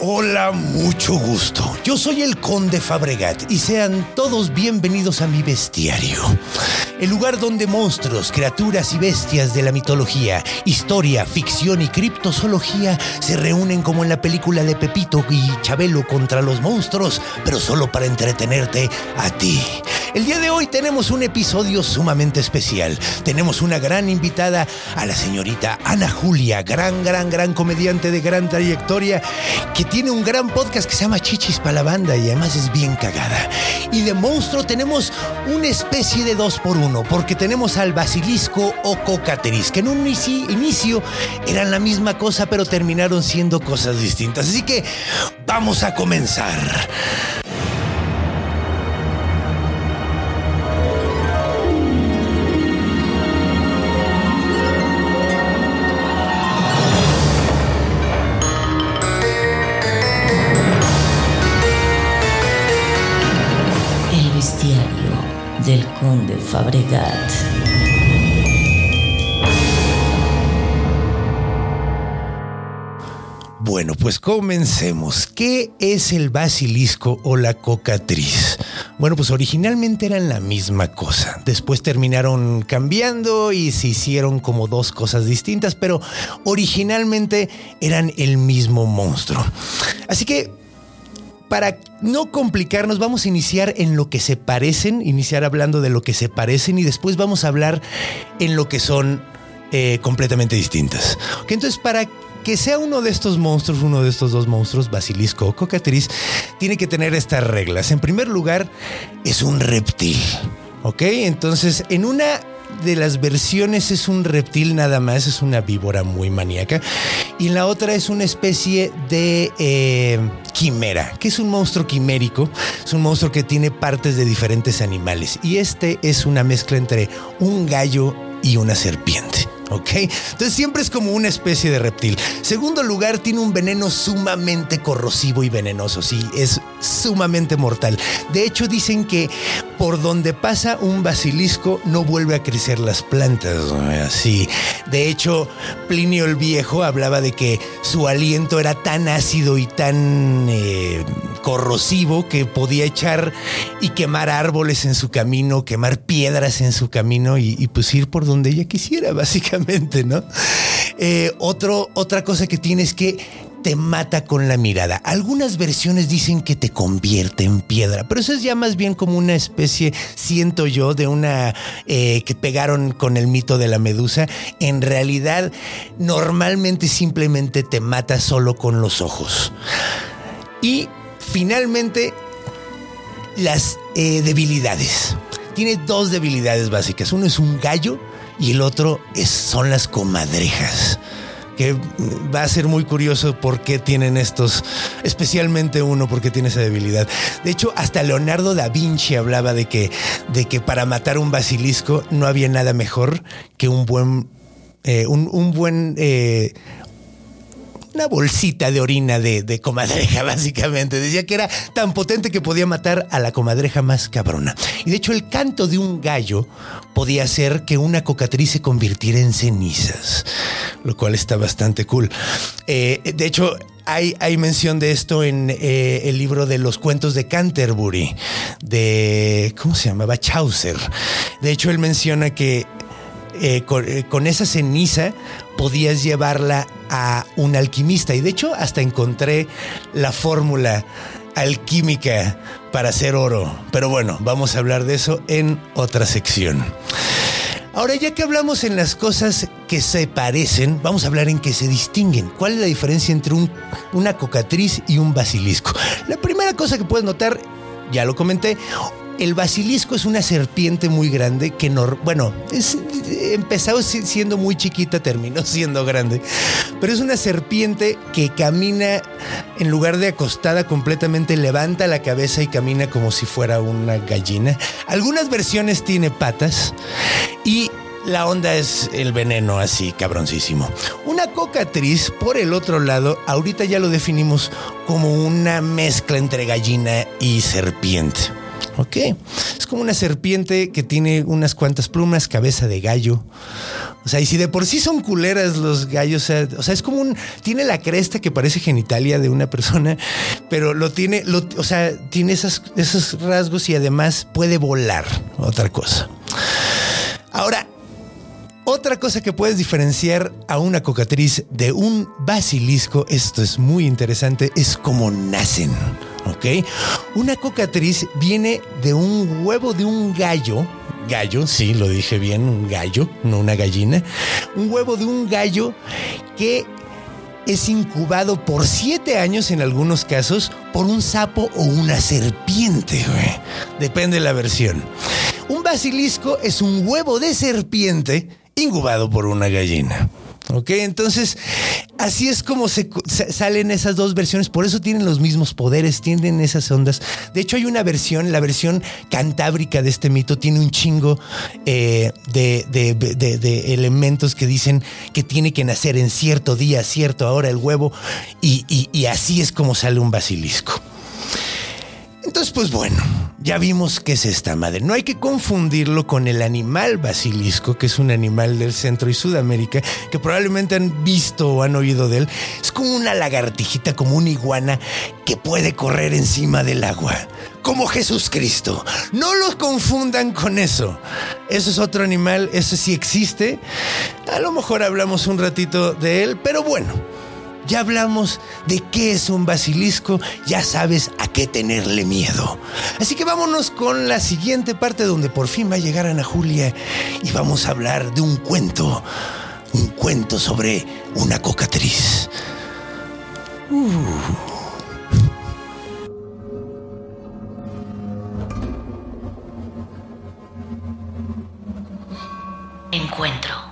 Hola, mucho gusto. Yo soy el Conde Fabregat y sean todos bienvenidos a mi bestiario. El lugar donde monstruos, criaturas y bestias de la mitología, historia, ficción y criptozoología se reúnen como en la película de Pepito y Chabelo contra los monstruos, pero solo para entretenerte a ti. El día de hoy tenemos un episodio sumamente especial. Tenemos una gran invitada a la señorita Ana Julia, gran, gran, gran comediante de gran trayectoria, que tiene un gran podcast que se llama Chichis para la banda y además es bien cagada. Y de monstruo tenemos una especie de dos por uno, porque tenemos al basilisco o cocateris, que en un inici- inicio eran la misma cosa, pero terminaron siendo cosas distintas. Así que vamos a comenzar. Fabregat. Bueno, pues comencemos. ¿Qué es el basilisco o la cocatriz? Bueno, pues originalmente eran la misma cosa. Después terminaron cambiando y se hicieron como dos cosas distintas, pero originalmente eran el mismo monstruo. Así que para no complicarnos, vamos a iniciar en lo que se parecen, iniciar hablando de lo que se parecen y después vamos a hablar en lo que son eh, completamente distintas. Ok, entonces, para que sea uno de estos monstruos, uno de estos dos monstruos, basilisco o cocatriz, tiene que tener estas reglas. En primer lugar, es un reptil. Ok, entonces, en una de las versiones es un reptil nada más, es una víbora muy maníaca. Y la otra es una especie de eh, quimera, que es un monstruo quimérico. Es un monstruo que tiene partes de diferentes animales. Y este es una mezcla entre un gallo y una serpiente. ¿Ok? Entonces siempre es como una especie de reptil. Segundo lugar, tiene un veneno sumamente corrosivo y venenoso. Sí, es sumamente mortal. De hecho, dicen que por donde pasa un basilisco no vuelve a crecer las plantas. Así. De hecho, Plinio el Viejo hablaba de que su aliento era tan ácido y tan eh, corrosivo que podía echar y quemar árboles en su camino, quemar piedras en su camino y, y pues ir por donde ella quisiera, básicamente, ¿no? Eh, otro, otra cosa que tiene es que te mata con la mirada. Algunas versiones dicen que te convierte en piedra, pero eso es ya más bien como una especie, siento yo, de una eh, que pegaron con el mito de la medusa. En realidad, normalmente simplemente te mata solo con los ojos. Y finalmente, las eh, debilidades. Tiene dos debilidades básicas. Uno es un gallo y el otro es, son las comadrejas que va a ser muy curioso por qué tienen estos, especialmente uno, porque tiene esa debilidad. De hecho, hasta Leonardo da Vinci hablaba de que, de que para matar un basilisco no había nada mejor que un buen, eh, un, un, buen eh, una bolsita de orina de, de, comadreja, básicamente. Decía que era tan potente que podía matar a la comadreja más cabrona. Y de hecho, el canto de un gallo podía hacer que una cocatriz se convirtiera en cenizas, lo cual está bastante cool. Eh, de hecho, hay, hay, mención de esto en eh, el libro de los cuentos de Canterbury, de. ¿Cómo se llamaba? Chaucer. De hecho, él menciona que eh, con, eh, con, esa ceniza podías llevarla a un alquimista. Y de hecho, hasta encontré la fórmula alquímica para hacer oro. Pero bueno, vamos a hablar de eso en otra sección. Ahora, ya que hablamos en las cosas que se parecen, vamos a hablar en que se distinguen. ¿Cuál es la diferencia entre un- una cocatriz y un basilisco? La primera cosa que puedes notar, ya lo comenté, el basilisco es una serpiente muy grande que, nor- bueno, es, empezó si- siendo muy chiquita, terminó siendo grande, pero es una serpiente que camina, en lugar de acostada completamente, levanta la cabeza y camina como si fuera una gallina. Algunas versiones tiene patas y la onda es el veneno así, cabroncísimo. Una cocatriz, por el otro lado, ahorita ya lo definimos como una mezcla entre gallina y serpiente. ¿Ok? Es como una serpiente que tiene unas cuantas plumas, cabeza de gallo. O sea, y si de por sí son culeras los gallos, o sea, es como un. Tiene la cresta que parece genitalia de una persona, pero lo tiene, o sea, tiene esas- esos rasgos y además puede volar. Otra cosa. Ahora, otra cosa que puedes diferenciar a una cocatriz de un basilisco, esto es muy interesante, es cómo nacen. Una cocatriz viene de un huevo de un gallo. Gallo, sí, lo dije bien, un gallo, no una gallina. Un huevo de un gallo que es incubado por siete años en algunos casos por un sapo o una serpiente, güey. Depende de la versión. Un basilisco es un huevo de serpiente incubado por una gallina. Ok, entonces así es como se, sa- salen esas dos versiones, por eso tienen los mismos poderes, tienen esas ondas. De hecho, hay una versión, la versión cantábrica de este mito, tiene un chingo eh, de, elementos que dicen que tiene que nacer en cierto día, cierto hora el huevo, y así es como sale un basilisco. Entonces, pues bueno, ya vimos qué es esta madre. No hay que confundirlo con el animal basilisco, que es un animal del Centro y Sudamérica, que probablemente han visto o han oído de él. Es como una lagartijita, como una iguana que puede correr encima del agua. Como Jesucristo. No los confundan con eso. Eso es otro animal, eso sí existe. A lo mejor hablamos un ratito de él, pero bueno. Ya hablamos de qué es un basilisco, ya sabes a qué tenerle miedo. Así que vámonos con la siguiente parte donde por fin va a llegar Ana Julia y vamos a hablar de un cuento, un cuento sobre una cocatriz. Encuentro.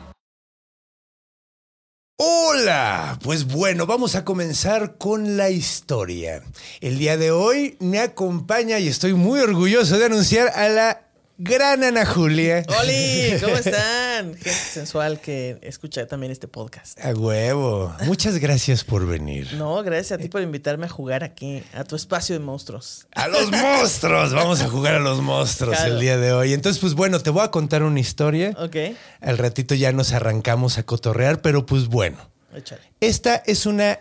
Hola, pues bueno, vamos a comenzar con la historia. El día de hoy me acompaña y estoy muy orgulloso de anunciar a la gran Ana Julia. ¡Holi! ¿Cómo están? Gente sensual que escucha también este podcast. A huevo. Muchas gracias por venir. No, gracias a ti por invitarme a jugar aquí, a tu espacio de monstruos. A los monstruos. Vamos a jugar a los monstruos Claro. el día de hoy. Entonces, pues bueno, te voy a contar una historia. Ok, Al ratito ya nos arrancamos a cotorrear, pero pues bueno. Échale. Esta es una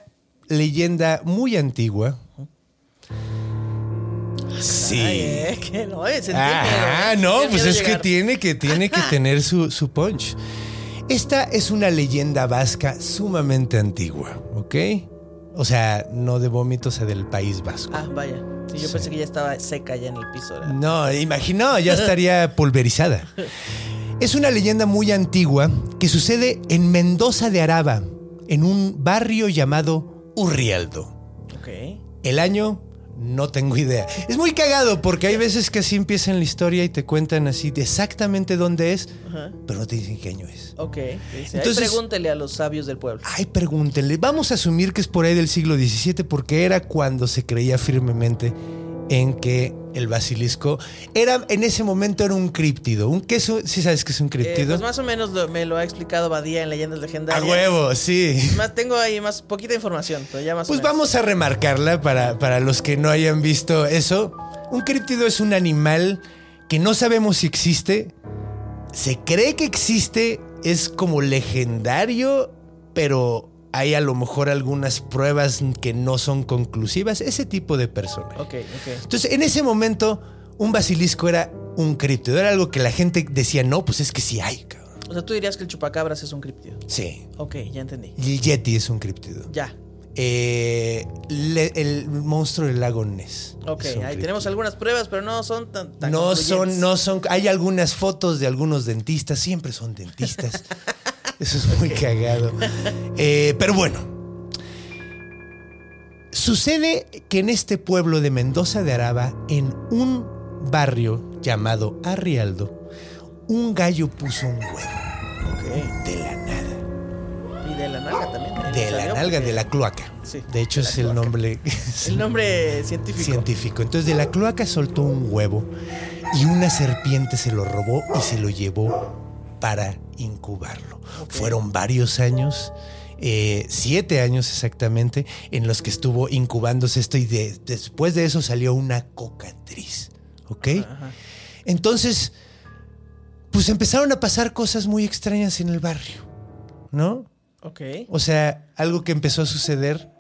leyenda muy antigua. Sí. Ay, eh, que no, sentí Ah, no, pues es que tiene que, tiene que tener su, su punch. Esta es una leyenda vasca sumamente antigua, ¿ok? O sea, no de vómitos, o sea, del País Vasco. Ah, vaya. Sí, yo Sí. pensé que ya estaba seca ya en el piso. ¿verdad? No, imagino, ya estaría pulverizada. Es una leyenda muy antigua que sucede en Mendoza de Araba, en un barrio llamado Urrialdo. Ok. El año, no tengo idea. Es muy cagado porque hay veces que así empiezan la historia y te cuentan así de exactamente dónde es, Ajá. pero no te dicen qué año es. Ok. Dice, Entonces- pregúntele a los sabios del pueblo. Ay, pregúntenle. Vamos a asumir que es por ahí del siglo XVII porque era cuando se creía firmemente en que el basilisco era en ese momento era un críptido. Un queso, sí sabes que es un Eh, críptido. pues más o menos lo- me lo ha explicado Badía en Leyendas a Legendarias. huevo, sí. Más, tengo ahí más poquita información, pero ya más o Pues menos. vamos a remarcarla para, para los que no hayan visto eso. Un críptido es un animal que no sabemos si existe. Se cree que existe, es como legendario, pero hay a lo mejor algunas pruebas que no son conclusivas. Ese tipo de personaje. Ok, ok. Entonces, en ese momento, un basilisco era un críptido. Era algo que la gente decía, no, pues es que sí hay, cabrón. O sea, tú dirías que el chupacabras es un críptido. Sí. Ok, ya entendí. Y el yeti es un críptido. Ya. eh, le- el monstruo del lago Ness. Ok, ahí criptido. tenemos algunas pruebas, pero no son tan, tan No son, no son. Hay algunas fotos de algunos dentistas, siempre son dentistas. Eso es muy cagado. Eh, pero bueno. Sucede que en este pueblo de Mendoza de Araba, en un barrio llamado Arrialdo, un gallo puso un huevo Ok. de la nada. Y de la nalga también. De la nalga, porque- de la cloaca. Sí, de hecho, de es el nombre. El nombre científico. científico. Entonces de la cloaca soltó un huevo y una serpiente se lo robó y se lo llevó para incubarlo. Fueron varios años, eh, siete años exactamente, en los que estuvo incubándose esto y de- después de eso salió una cocatriz. ¿Ok? Ajá. Entonces, pues empezaron a pasar cosas muy extrañas en el barrio, ¿no? Ok. O sea, algo que empezó a suceder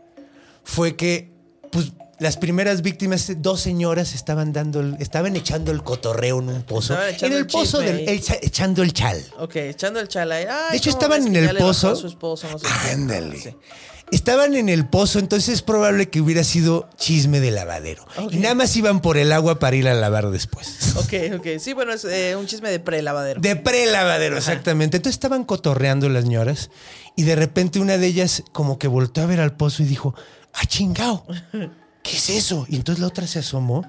fue que, pues, las primeras víctimas, dos señoras estaban dando, el- estaban echando el cotorreo en un pozo. En el el pozo del, echando el chal. Ok, echando el chala. ahí. Ay, De hecho, ¿cómo estaban en el pozo. esposo, no sé qué? Ándale. Sí. Estaban en el pozo, entonces es probable que hubiera sido chisme de lavadero. Y nada más iban por el agua para ir a lavar después. Ok, ok. Sí, bueno, es eh, un chisme de pre-lavadero. De pre-lavadero, exactamente. Entonces estaban cotorreando las ñoras y de repente una de ellas como que volteó a ver al pozo y dijo, ¡ah, chingao! ¿Qué es eso? Y entonces la otra se asomó.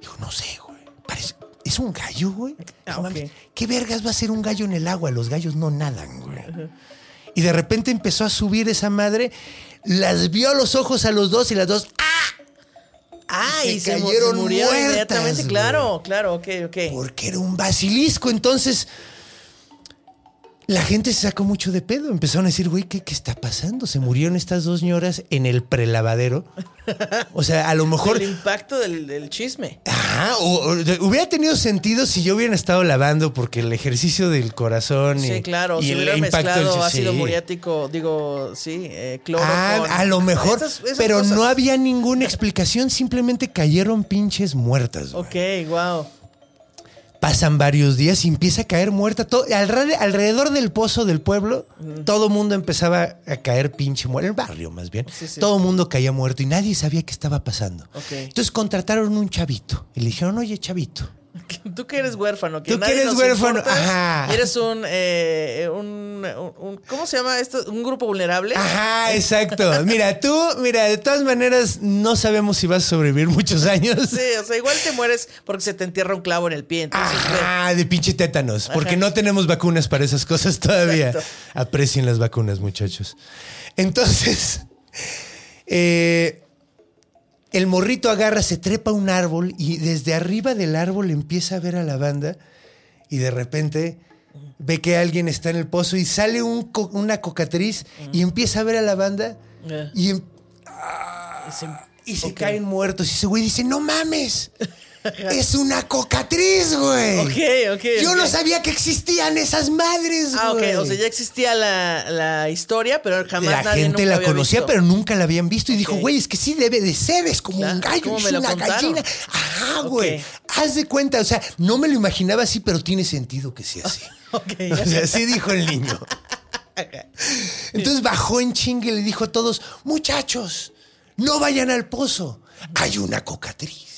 Dijo, no sé, güey. Parece, ¿Es un gallo, güey? Ah, No. ¿Qué vergas va a ser un gallo en el agua? Los gallos no nadan, güey. Y de repente empezó a subir esa madre, las vio a los ojos a los dos y las dos, ¡ah! Ah, y se, cayeron se murió muertas, inmediatamente. güey. Claro, claro, ok, ok. porque era un basilisco. Entonces, la gente se sacó mucho de pedo. Empezaron a decir, güey, ¿qué, qué está pasando? Se murieron estas dos ñoras en el prelavadero. O sea, a lo mejor. El impacto del, del chisme. Ajá, o- o- hubiera tenido sentido si yo hubiera estado lavando, porque el ejercicio del corazón y, Sí, claro. y si el hubiera impacto del- mezclado ácido sí. muriático, digo, sí, eh, cloro. Ah, con- a lo mejor, Esas- esas pero cosas. no había ninguna explicación, simplemente cayeron pinches muertas. güey. Ok, wow. Pasan varios días y empieza a caer muerta. Todo, alrededor, del pozo del pueblo, todo mundo empezaba a caer pinche muerto. El barrio, más bien. Sí, sí. Todo mundo caía muerto y nadie sabía qué estaba pasando. Entonces contrataron un chavito y le dijeron, oye, chavito, Tú que eres huérfano, que Tú que nadie eres nos huérfano, ajá. Eres un, eh, un, un- ¿Cómo se llama esto? ¿Un grupo vulnerable? Ajá, exacto. Mira, tú, mira, de todas maneras, no sabemos si vas a sobrevivir muchos años. Sí, o sea, igual te mueres porque se te entierra un clavo en el pie. Entonces, de pinche tétanos, porque no tenemos vacunas para esas cosas todavía. Exacto. Aprecien las vacunas, muchachos. Entonces, eh, el morrito agarra, se trepa a un árbol y desde arriba del árbol empieza a ver a la banda y de repente ve que alguien está en el pozo y sale un co- una cocatriz y empieza a ver a la banda Eh. y, em- Y se- y se ok. caen muertos. Y ese güey dice, no mames, es una cocatriz, güey. Ok, ok. Yo no sabía que existían esas madres, Ah, ok. güey. O sea, ya existía la, la historia, pero jamás la nadie gente nunca la había conocía, visto. pero nunca la habían visto. Y dijo, güey, es que sí debe de ser, es como Claro, un gallo, ¿cómo es una contaron? gallina. Ajá, güey. Haz de cuenta, o sea, no me lo imaginaba así, pero tiene sentido que sea así. Ok. O sea, así dijo el niño. Entonces bajó en chingue y le dijo a todos, muchachos, no vayan al pozo, hay una cocatriz.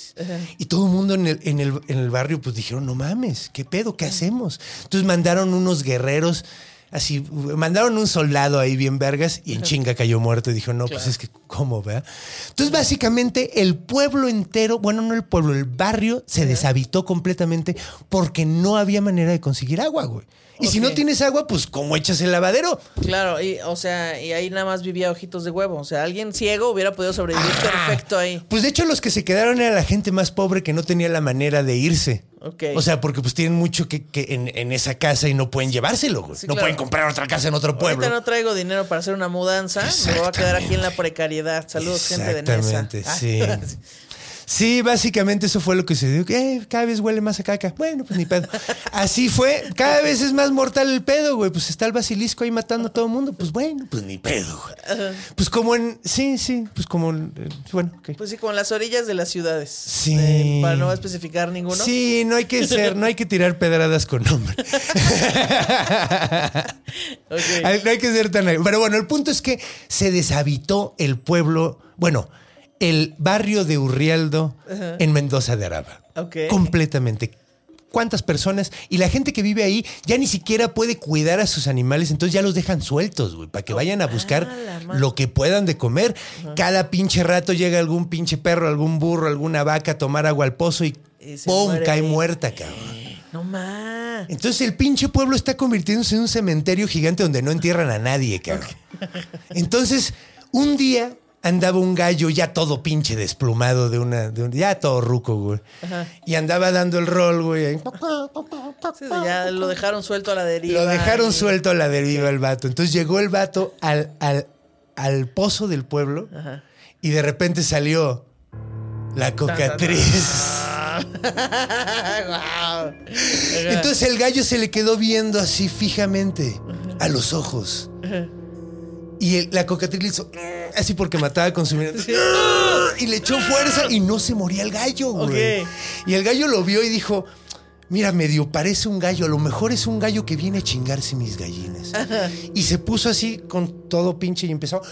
Y todo el mundo en el, en, el, en el barrio pues dijeron, no mames, ¿qué pedo? ¿Qué hacemos? Entonces mandaron unos guerreros, así, mandaron un soldado ahí bien vergas y en chinga cayó muerto y dijo, no, pues es que, ¿cómo, vea? Entonces básicamente el pueblo entero, bueno, no el pueblo, el barrio se deshabitó completamente porque no había manera de conseguir agua, güey. Y si no tienes agua, pues ¿cómo echas el lavadero? Claro, y, o sea, y ahí nada más vivía ojitos de huevo. O sea, alguien ciego hubiera podido sobrevivir Ah. perfecto ahí. Pues de hecho los que se quedaron era la gente más pobre que no tenía la manera de irse. Ok. O sea, porque pues tienen mucho que, que en, en esa casa y no pueden llevárselo, güey. Sí, no claro. pueden comprar otra casa en otro pueblo. Ahorita no traigo dinero para hacer una mudanza. Me voy a quedar aquí en la precariedad. Saludos, gente de Nesa. Exactamente, sí. Sí, básicamente eso fue lo que se dio. Eh, cada vez huele más a caca. Bueno, pues ni pedo. Así fue. Cada vez es más mortal el pedo, güey. Pues está el basilisco ahí matando a todo el mundo. Pues bueno, pues ni pedo, güey. Pues como en. Sí, sí. Pues como. en- eh, bueno, ok. Pues sí, como en las orillas de las ciudades. Sí. Eh, para no especificar ninguno. Sí, no hay que ser, no hay que tirar pedradas con nombre. No hay que ser tan. Pero bueno, el punto es que se deshabitó el pueblo, bueno, el barrio de Urrialdo en Mendoza de Araba. Ok. Completamente. ¿Cuántas personas? Y la gente que vive ahí ya ni siquiera puede cuidar a sus animales, entonces ya los dejan sueltos, güey, para que vayan a buscar Ah, lo que puedan de comer. Cada pinche rato llega algún pinche perro, algún burro, alguna vaca a tomar agua al pozo y, ¡pum! muere cae muerta, cabrón. No más. Entonces el pinche pueblo está convirtiéndose en un cementerio gigante donde no entierran a nadie, cabrón. Entonces, un día andaba un gallo ya todo pinche desplumado de una, de un- ya todo ruco, güey. Y andaba dando el rol, güey. ahí. Sí, ya lo dejaron suelto a la deriva. Lo dejaron y- suelto a la deriva el vato. Entonces llegó el vato al, al, al pozo del pueblo Ajá. y de repente salió la cocatriz. Guau. Entonces el gallo se le quedó viendo así fijamente a los ojos. Y el- la cocatriz le hizo "Mm", así porque mataba con su mirada. Y le echó fuerza y no se moría el gallo, güey. Y el gallo lo vio y dijo: Mira, medio parece un gallo. A lo mejor es un gallo que viene a chingarse mis gallinas. Y se puso así con todo pinche y empezó.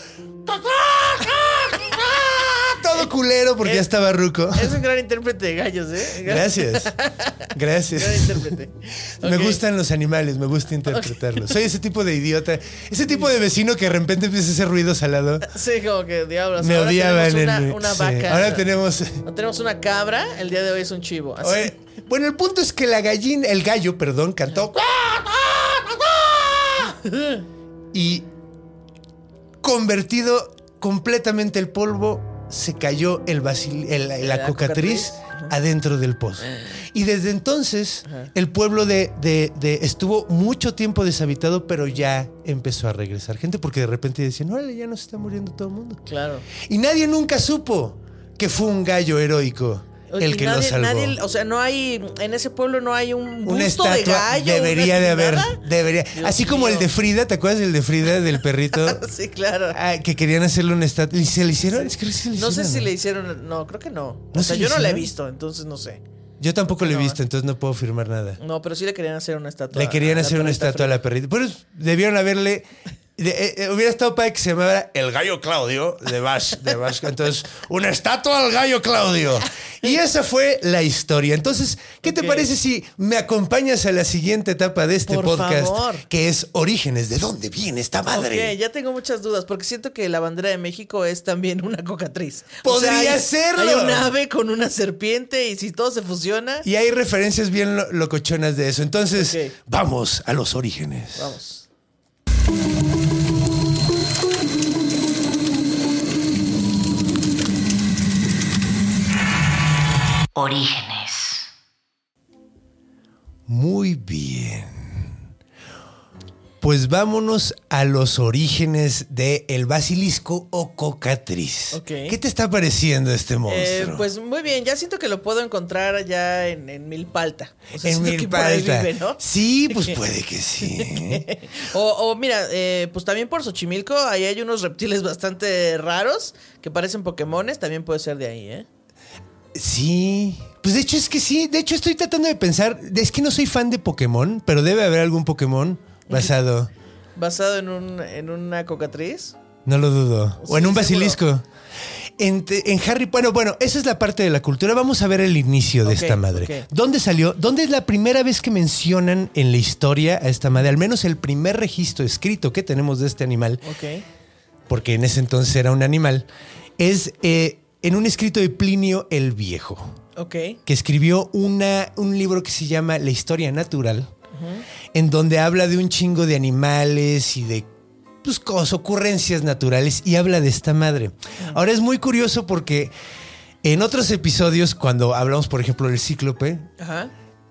Todo culero porque ya estaba ruco. Es un gran intérprete de gallos, ¿eh? Gracias. Gracias. Gran intérprete. Me gustan los animales, me gusta interpretarlos. Soy ese tipo de idiota, ese tipo de vecino que de repente empieza a hacer ruidos al lado. Sí, como que diablos. Me ahora odiaban. tenemos Una, en- una sí. vaca. Ahora tenemos. No tenemos una cabra, el día de hoy es un chivo. Así. Oye, bueno, el punto es que la gallina, el gallo, perdón, cantó. Y convertido completamente el polvo, se cayó el basil, el- la, La cocatriz cocatriz. adentro del pozo. Y desde entonces, el pueblo de, de- de- estuvo mucho tiempo deshabitado, pero ya empezó a regresar gente porque de repente decían, órale, ya nos está muriendo todo el mundo. Claro. Y nadie nunca supo que fue un gallo heroico Oye, el que nadie, lo salvó. nadie- o sea, no hay, en ese pueblo no hay un una busto de estatua gallo. debería una- de haber, debería. Dios Así como el de Frida, ¿te acuerdas del de Frida del perrito? Sí, claro. Ah, que querían hacerle una estatua. ¿Y se le hicieron? Es que sí le No sé si le hicieron, no, creo que no. ¿No o sea, se yo no la he visto, entonces no sé. Yo tampoco lo he No. visto, entonces no puedo afirmar nada. No, pero sí le querían hacer una estatua. Le querían hacer una estatua a la perrita. Pero debieron haberle. De- eh, eh, hubiera estado para que se llamara El Gallo Claudio de Bash, de Bash. Entonces, una estatua al Gallo Claudio. Y esa fue la historia. Entonces, ¿qué te parece si me acompañas a la siguiente etapa de este Por podcast? favor. Que es Orígenes. ¿De dónde viene esta madre? Ok, ya tengo muchas dudas, porque siento que la bandera de México es también una cocatriz. Podría hay- serlo. Hay un ave con una serpiente y si todo se fusiona, Y hay referencias bien lo- locochonas de eso. Entonces, vamos a los orígenes. vamos. Orígenes. Muy bien. Pues vámonos a los orígenes de el basilisco o cocatriz. Ok. ¿Qué te está pareciendo este Eh, monstruo? pues muy bien, ya siento que lo puedo encontrar ya en, en Milpalta. O sea, en Milpalta. vive, ¿no? Sí, pues puede que sí. O, o mira, eh, pues también por Xochimilco, ahí hay unos reptiles bastante raros que parecen Pokémones, también puede ser de ahí, ¿eh? Sí. Pues de hecho es que sí. De hecho estoy tratando de pensar. Es que no soy fan de Pokémon, pero debe haber algún Pokémon basado. Basado en, un, en una cocatriz. No lo dudo. O en un basilisco. En, Harry Bueno, bueno, esa es la parte de la cultura. Vamos a ver el inicio de esta madre. ok. ¿Dónde salió? ¿Dónde es la primera vez que mencionan en la historia a esta madre? Al menos el primer registro escrito que tenemos de este animal, Ok. porque en ese entonces era un animal, es eh, en un escrito de Plinio el Viejo, Ok. que escribió una, un libro que se llama La Historia Natural, en donde habla de un chingo de animales y de pues, cosas, ocurrencias naturales y habla de esta madre. Ahora es muy curioso porque en otros episodios, cuando hablamos, por ejemplo, del cíclope,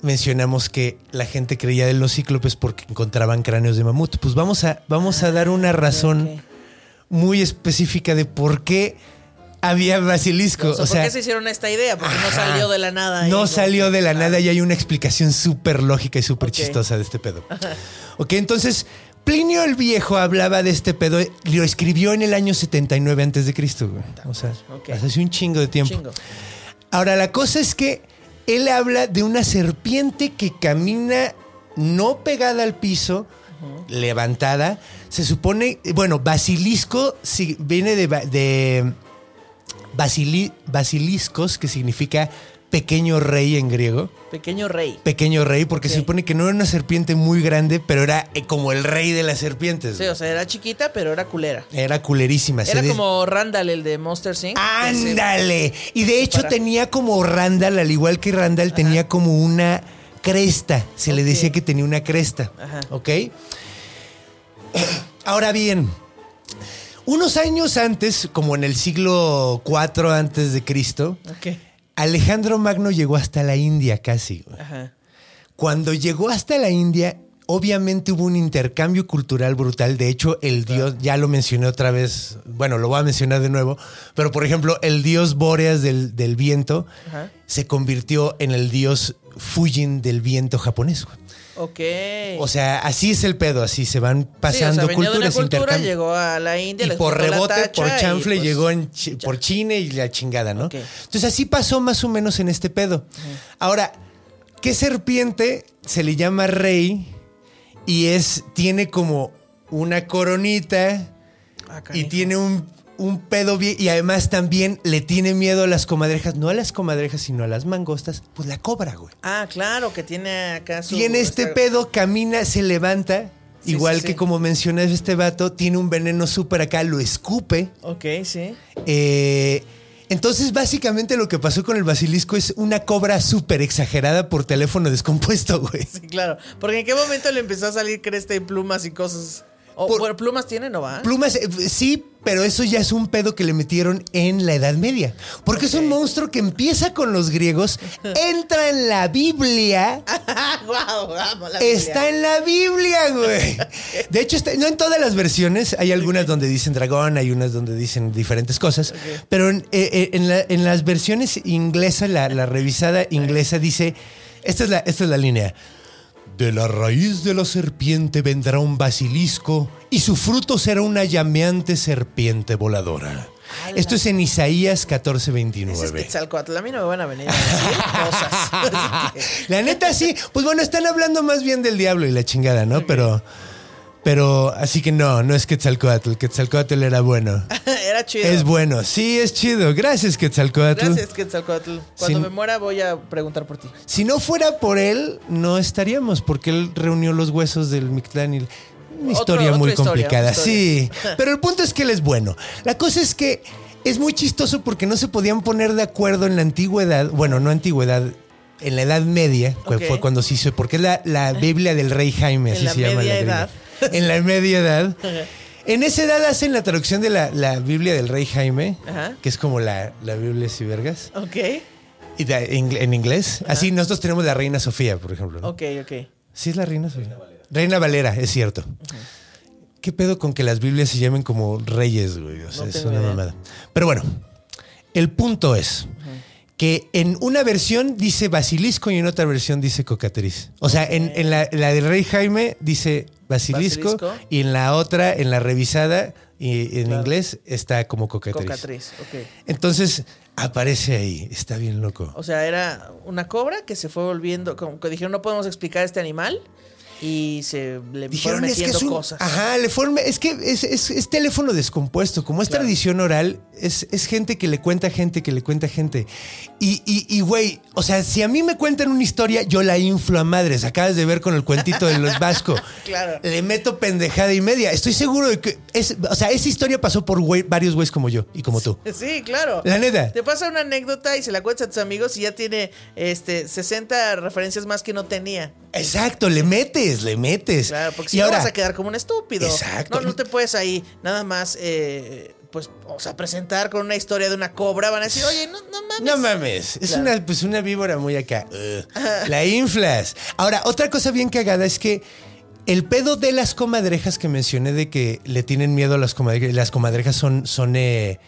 mencionamos que la gente creía de los cíclopes porque encontraban cráneos de mamut. Pues vamos a, vamos a dar una razón ok. muy específica de por qué había basilisco. O sea, ¿por qué se hicieron esta idea? Porque no Ajá. salió de la nada. No salió de la Ah, nada y hay una explicación súper lógica y súper chistosa de este pedo. Ok, entonces Plinio el Viejo hablaba de este pedo, lo escribió en el año 79 antes de Cristo, güey. O sea, hace un chingo de tiempo. Chingo. Ahora, la cosa es que él habla de una serpiente que camina no pegada al piso, levantada. Se supone, bueno, basilisco sí, viene de basili- basiliscos, que significa pequeño rey en griego. Pequeño rey. Pequeño rey, porque se supone que no era una serpiente muy grande, pero era eh, como el rey de las serpientes. Sí, o sea, era chiquita, pero era culera. Era culerísima. Era como Randall, el de Monster Inc. ¡Ándale! Y de hecho para- tenía como Randall, al igual que Randall, tenía como una cresta. Se le decía que tenía una cresta. Ajá. ¿Ok? Ahora bien, unos años antes, como en el siglo IV antes de Cristo. Alejandro Magno llegó hasta la India casi. Ajá. Cuando llegó hasta la India, obviamente hubo un intercambio cultural brutal. De hecho, el dios, ya lo mencioné otra vez, bueno, lo voy a mencionar de nuevo, pero por ejemplo, el dios Bóreas del, del viento Ajá. se convirtió en el dios Fujin del viento japonés. Ok. O sea, así es el pedo, así se van pasando sí, o sea, venía de una culturas, cultura, intercambio. llegó a la India, Y por la rebote, por chanfle, pues, llegó en Chi- por China y la chingada, ¿no? Entonces así pasó más o menos en este pedo. Ahora, ¿qué serpiente se le llama rey y es, tiene como una coronita Ah, y tiene un, un pedo bien y además también le tiene miedo a las comadrejas, no a las comadrejas, sino a las mangostas, pues la cobra, güey. Ah, claro, que tiene acá su... Tiene este pedo, camina, se levanta. Sí, igual sí, sí. que como mencionas este vato, tiene un veneno súper acá, lo escupe. Ok, sí. Eh, entonces, básicamente lo que pasó con el basilisco es una cobra súper exagerada por teléfono descompuesto, güey. Sí, claro. Porque en qué momento le empezó a salir cresta y plumas y cosas. O Por- bueno, plumas tiene, ¿no va? Plumas, eh, sí, pero eso ya es un pedo que le metieron en la Edad Media. Porque es un monstruo que empieza con los griegos, entra en la Biblia. Guau, vamos, la Está Biblia. en la Biblia, güey. De hecho, está- no en todas las versiones. Hay algunas donde dicen dragón, hay unas donde dicen diferentes cosas. Pero en, eh, eh, en la- en las versiones inglesas, la, la revisada inglesa dice: esta es, la, esta es la línea. De la raíz de la serpiente vendrá un basilisco y su fruto será una llameante serpiente voladora. ¡Hala! Esto es en Isaías Ese es 14:29. Quetzalcóatl. A mí no me van a venir a decir cosas. Así que- La neta sí. Pues bueno, están hablando más bien del diablo y la chingada, ¿no? Pero, pero así que no, no es Quetzalcoatl. Quetzalcoatl era bueno. Era chido. Es bueno, sí, es chido. Gracias, Quetzalcoatl. Gracias, Quetzalcóatl. Cuando me muera voy a preguntar por ti. Si no fuera por él, no estaríamos, porque él reunió los huesos del Mictlán y una historia muy historia, complicada. Sí, pero el punto es que él es bueno. La cosa es que es muy chistoso porque no se podían poner de acuerdo en la antigüedad, bueno, no antigüedad, en la Edad Media, que Ok. fue cuando se hizo, porque es la, la Biblia del rey Jaime, En así la se llama. media la gringa. edad. En la media edad. En esa edad hacen la traducción de la, la Biblia del rey Jaime, Ajá. que es como la, la Biblia y vergas. Ok. Y de- en, en inglés. Así nosotros tenemos la reina Sofía, por ejemplo. ¿no? Ok, ok. Sí es la reina Sofía. Reina Valera, es cierto. ¿Qué pedo con que las Biblias se llamen como reyes, güey? O sea, No es una idea. mamada. Pero bueno, el punto es que en una versión dice basilisco y en otra versión dice cocatriz. O sea, en, en la, la del rey Jaime dice basilisco, Basilisco. y en la otra, en la revisada y en Claro. inglés está como cocatriz. Cocatriz, ok. Entonces aparece ahí, está bien loco. O sea, era una cobra que se fue volviendo, como que dijeron, no podemos explicar este animal. Y se le Dijeron fueron es que metiendo es un, cosas. Ajá, le fueron- es que es, es- es teléfono descompuesto. Como es Claro. tradición oral, es, gente que le cuenta a gente que le cuenta a gente. Y, y, y, güey, o sea, si a mí me cuentan una historia, yo la inflo a madres. Acabas de ver con el cuentito de los Vasco. Claro. Le meto pendejada y media. Estoy seguro de que. Es, o sea, esa historia pasó por varios güeyes como yo y como tú. Sí, claro. La neta. Te pasa una anécdota y se la cuentas a tus amigos y ya tiene este 60 referencias más que no tenía. Exacto, le metes, le metes. Claro, porque si no ahora, vas a quedar como un estúpido. Exacto. No, no te puedes ahí nada más, eh, pues, o sea, presentar con una historia de una cobra. Van a decir, oye, no, no mames. No mames, es Claro. una, pues una víbora muy acá. La inflas. Ahora, otra cosa bien cagada es que el pedo de las comadrejas que mencioné de que le tienen miedo a las comadrejas, las comadrejas son, son eh,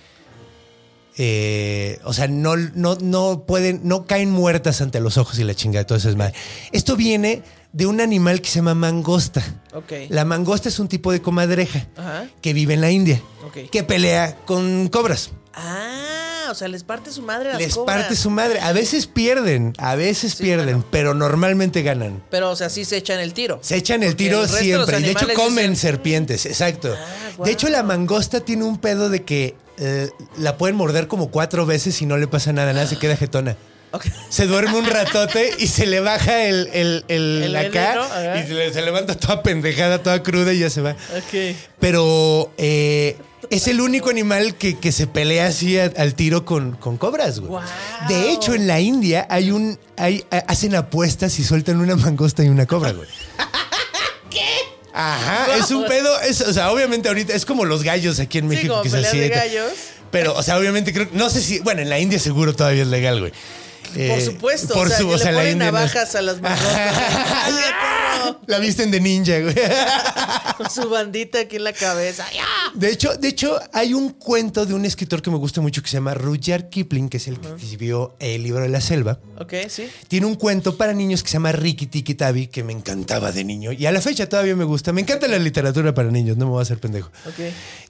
eh, o sea, no, no, no pueden, no caen muertas ante los ojos y la chingada, todo eso es mal. Esto viene de un animal que se llama mangosta. Ok. La mangosta es un tipo de comadreja Ajá. que vive en la India, que pelea con cobras. Ah, o sea, les parte su madre a las Les cobras. parte su madre. A veces pierden, a veces Sí, pierden, bueno. pero normalmente ganan. Pero, o sea, sí se echan el tiro. Se echan el Porque tiro el resto de siempre. Y de hecho comen dicen- serpientes, exacto. Ah, De hecho, la mangosta tiene un pedo de que eh, la pueden morder como cuatro veces y no le pasa nada, nada, se queda jetona. Se duerme un ratote y se le baja el, el, el, El acá veneno, y se, le- se levanta toda pendejada, toda cruda y ya se va. Ok. Pero eh, es el único animal que, que se pelea así a- al tiro con, con cobras, güey. De hecho, en la India hay un. Hay, a- hacen apuestas y sueltan una mangosta y una cobra, güey. ¿Qué? Ajá, es un pedo. Es, o sea, obviamente ahorita es como los gallos aquí en Sí, México como que se de gallos. Pero, o sea, obviamente creo. No sé si. Bueno, en la India seguro todavía es legal, güey. Por Eh, supuesto. Por o sea, su, o sea, le la ponen no- navajas a las mangostas. ¡Ah, perro! La visten de ninja, güey. Con su bandita aquí en la cabeza. De hecho, de hecho, hay un cuento de un escritor que me gusta mucho que se llama Rudyard Kipling, que es el que escribió el libro de la selva. Ok, sí. Tiene un cuento para niños que se llama Ricky Tiki Tabi, que me encantaba de niño. Y a la fecha todavía me gusta. Me encanta la literatura para niños, no me voy a hacer pendejo. Ok.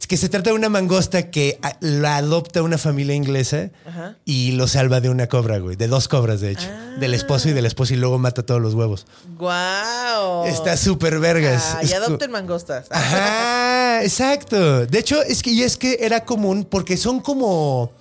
Es que se trata de una mangosta que a- la adopta una familia inglesa Ajá. y lo salva de una cobra, güey. De dos cobras, de hecho. Del esposo y del esposo y luego mata todos los huevos. ¡Guau! Está súper vergas. Ah, y adopten mangostas. Ajá, exacto. De hecho, es que, y es que era común porque son como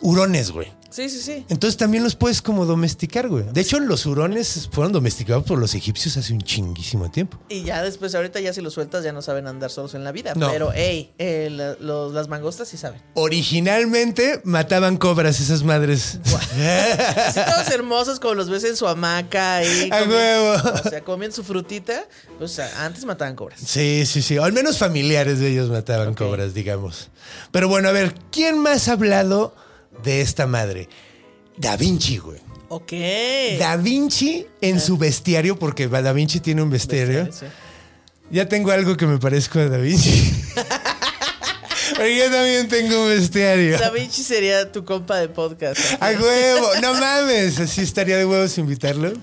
hurones, güey. Sí, sí, sí. Entonces también los puedes como domesticar, güey. De hecho, los hurones fueron domesticados por los egipcios hace un chinguísimo tiempo. Y ya después, ahorita ya si los sueltas, ya no saben andar solos en la vida. No. Pero, hey, eh, la- los- las mangostas sí saben. Originalmente mataban cobras esas madres. Así todos hermosos como los ves en su hamaca ahí. A comiendo- huevo. O sea, comen su frutita. Pues antes mataban cobras. Sí, sí, sí. O al menos familiares de ellos mataban cobras, digamos. Pero bueno, a ver, ¿quién más ha hablado de esta madre? Da Vinci, güey. Ok. Da Vinci en su bestiario, porque Da Vinci tiene un bestiario. Sí. Ya tengo algo que me parezco a Da Vinci. Porque yo también tengo un bestiario. Da Vinci sería tu compa de podcast. A huevo. No mames. Así estaría de huevos invitarlo.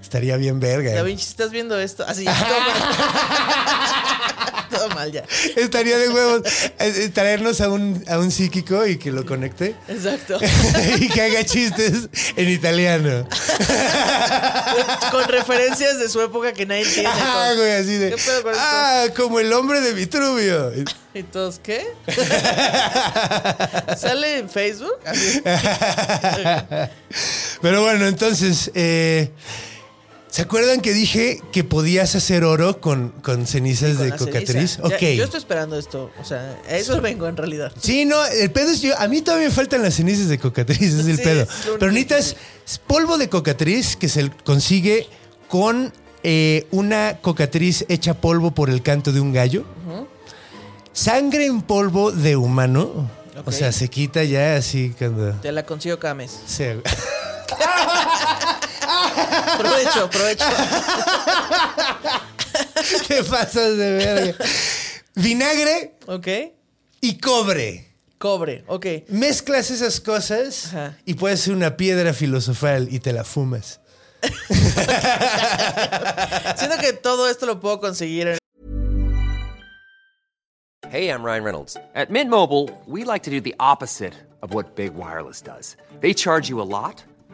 Estaría bien verga. Da Vinci, ¿estás viendo esto? Así, todo mal. ya. Estaría de huevos eh, eh, traernos a un, a un psíquico y que lo conecte. Exacto. y que haga chistes en italiano. Con referencias de su época que nadie entiende. Ah, güey, así de. ¿Qué pedo con esto? Ah, como el hombre de Vitruvio. ¿Y todos qué? ¿Sale en Facebook? Pero bueno, entonces, eh, ¿se acuerdan que dije que podías hacer oro con, con cenizas Con de cocatriz? ceniza. Ya, Ok. yo estoy esperando esto. O sea, a eso vengo en realidad. Sí, no, el pedo es yo. A mí todavía me faltan las cenizas de cocatriz, es el Sí, pedo. es Pero necesitas polvo de cocatriz que se consigue con eh, una cocatriz hecha polvo por el canto de un gallo. Sangre en polvo de humano. O sea, se quita ya así cuando. Te la consigo cada mes. Provecho, provecho. Te pasas de verga. Vinagre Ok. y cobre. Cobre, ok. Mezclas esas cosas Ajá. y puedes ser una piedra filosofal y te la fumas. Siento que todo esto lo puedo conseguir en Hey, I'm Ryan Reynolds. At Mint Mobile, we like to do the opposite of what Big Wireless does. They charge you a lot,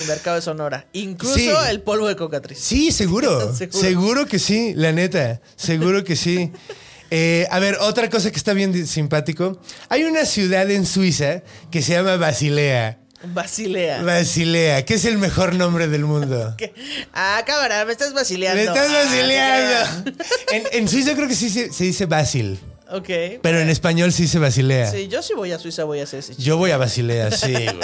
el mercado de Sonora. Incluso Sí. el polvo de cocatriz. Sí, seguro. Seguro. seguro. que sí, la neta. Seguro que sí. Eh, a ver, otra cosa que está bien simpático. Hay una ciudad en Suiza que se llama Basilea. Basilea. Basilea, que es el mejor nombre del mundo. ¿Qué? Ah, cámara, me estás basileando. Me estás Ah, basileando. En, en Suiza creo que sí se, se dice Basil, Ok. pero en español sí se dice Basilea. Sí, yo si voy a Suiza voy a hacer ese chiste. Yo voy a Basilea, sí, güey.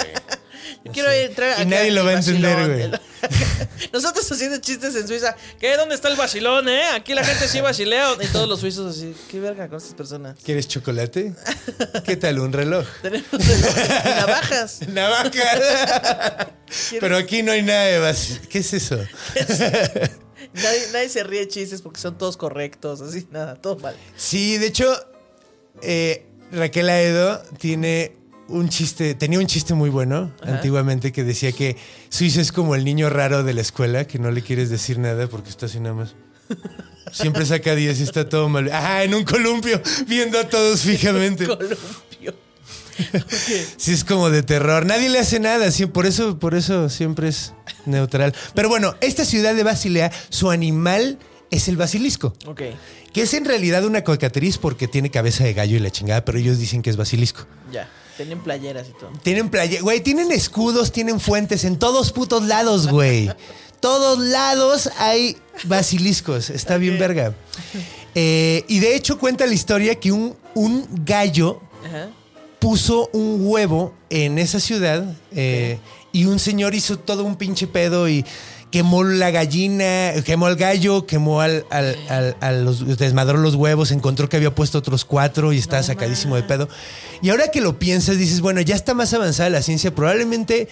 Quiero entrar Y nadie lo va a entender, vacilón. güey. Nosotros haciendo chistes en Suiza. ¿Qué? ¿Dónde está el vacilón, eh? Aquí la gente sí vacilea. Y todos los suizos así. ¿Qué verga con estas personas? ¿Quieres chocolate? ¿Qué tal un reloj? Tenemos navajas. Navaja. Pero aquí no hay nada de base. ¿Qué es eso? Nadie, nadie se ríe de chistes porque son todos correctos. Así, nada, todo mal. Sí, de hecho, eh, Raquel Aedo tiene un chiste, tenía un chiste muy bueno antiguamente que decía que Suiza es como el niño raro de la escuela, que no le quieres decir nada porque está así nada más. Siempre saca 10 y está todo mal. Ah, en un columpio, viendo a todos fijamente. Columpio. Sí, es como de terror. Nadie le hace nada, sí, por eso, por eso siempre es neutral. Pero bueno, esta ciudad de Basilea, su animal es el basilisco. Ok. Que es en realidad una cocatriz porque tiene cabeza de gallo y la chingada, pero ellos dicen que es basilisco. Ya. Tienen playeras y todo. Tienen playa, güey, tienen escudos, tienen fuentes en todos putos lados, güey. todos lados hay basiliscos. Está bien verga. Eh, y de hecho cuenta la historia que un, un gallo Ajá. puso un huevo en esa ciudad eh, y un señor hizo todo un pinche pedo y quemó la gallina, quemó al gallo, quemó al, al- al- a los, desmadró los huevos, encontró que había puesto otros cuatro y estaba sacadísimo de pedo. Y ahora que lo piensas, dices, bueno, ya está más avanzada la ciencia, probablemente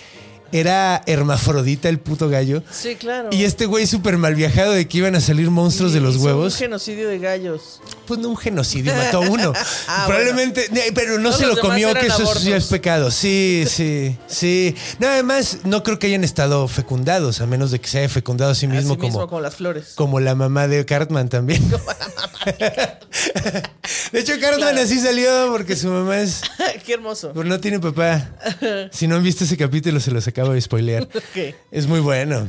era hermafrodita el puto gallo. Sí, claro. Y este güey súper mal viajado de que iban a salir monstruos de los huevos. Un genocidio de gallos. Pues no un genocidio, mató a uno. Ah, Probablemente, eh, pero no se lo comió, que eso sí es pecado. Sí, sí, sí. No, además, no creo que hayan estado fecundados, a menos de que se haya fecundado a sí mismo, como, mismo como las flores. como la mamá de Cartman también. de hecho, Cartman Claro. así salió porque su mamá es. Qué hermoso. Pero no tiene papá. Si no han visto ese capítulo, se los acabo de spoilear. Es muy bueno.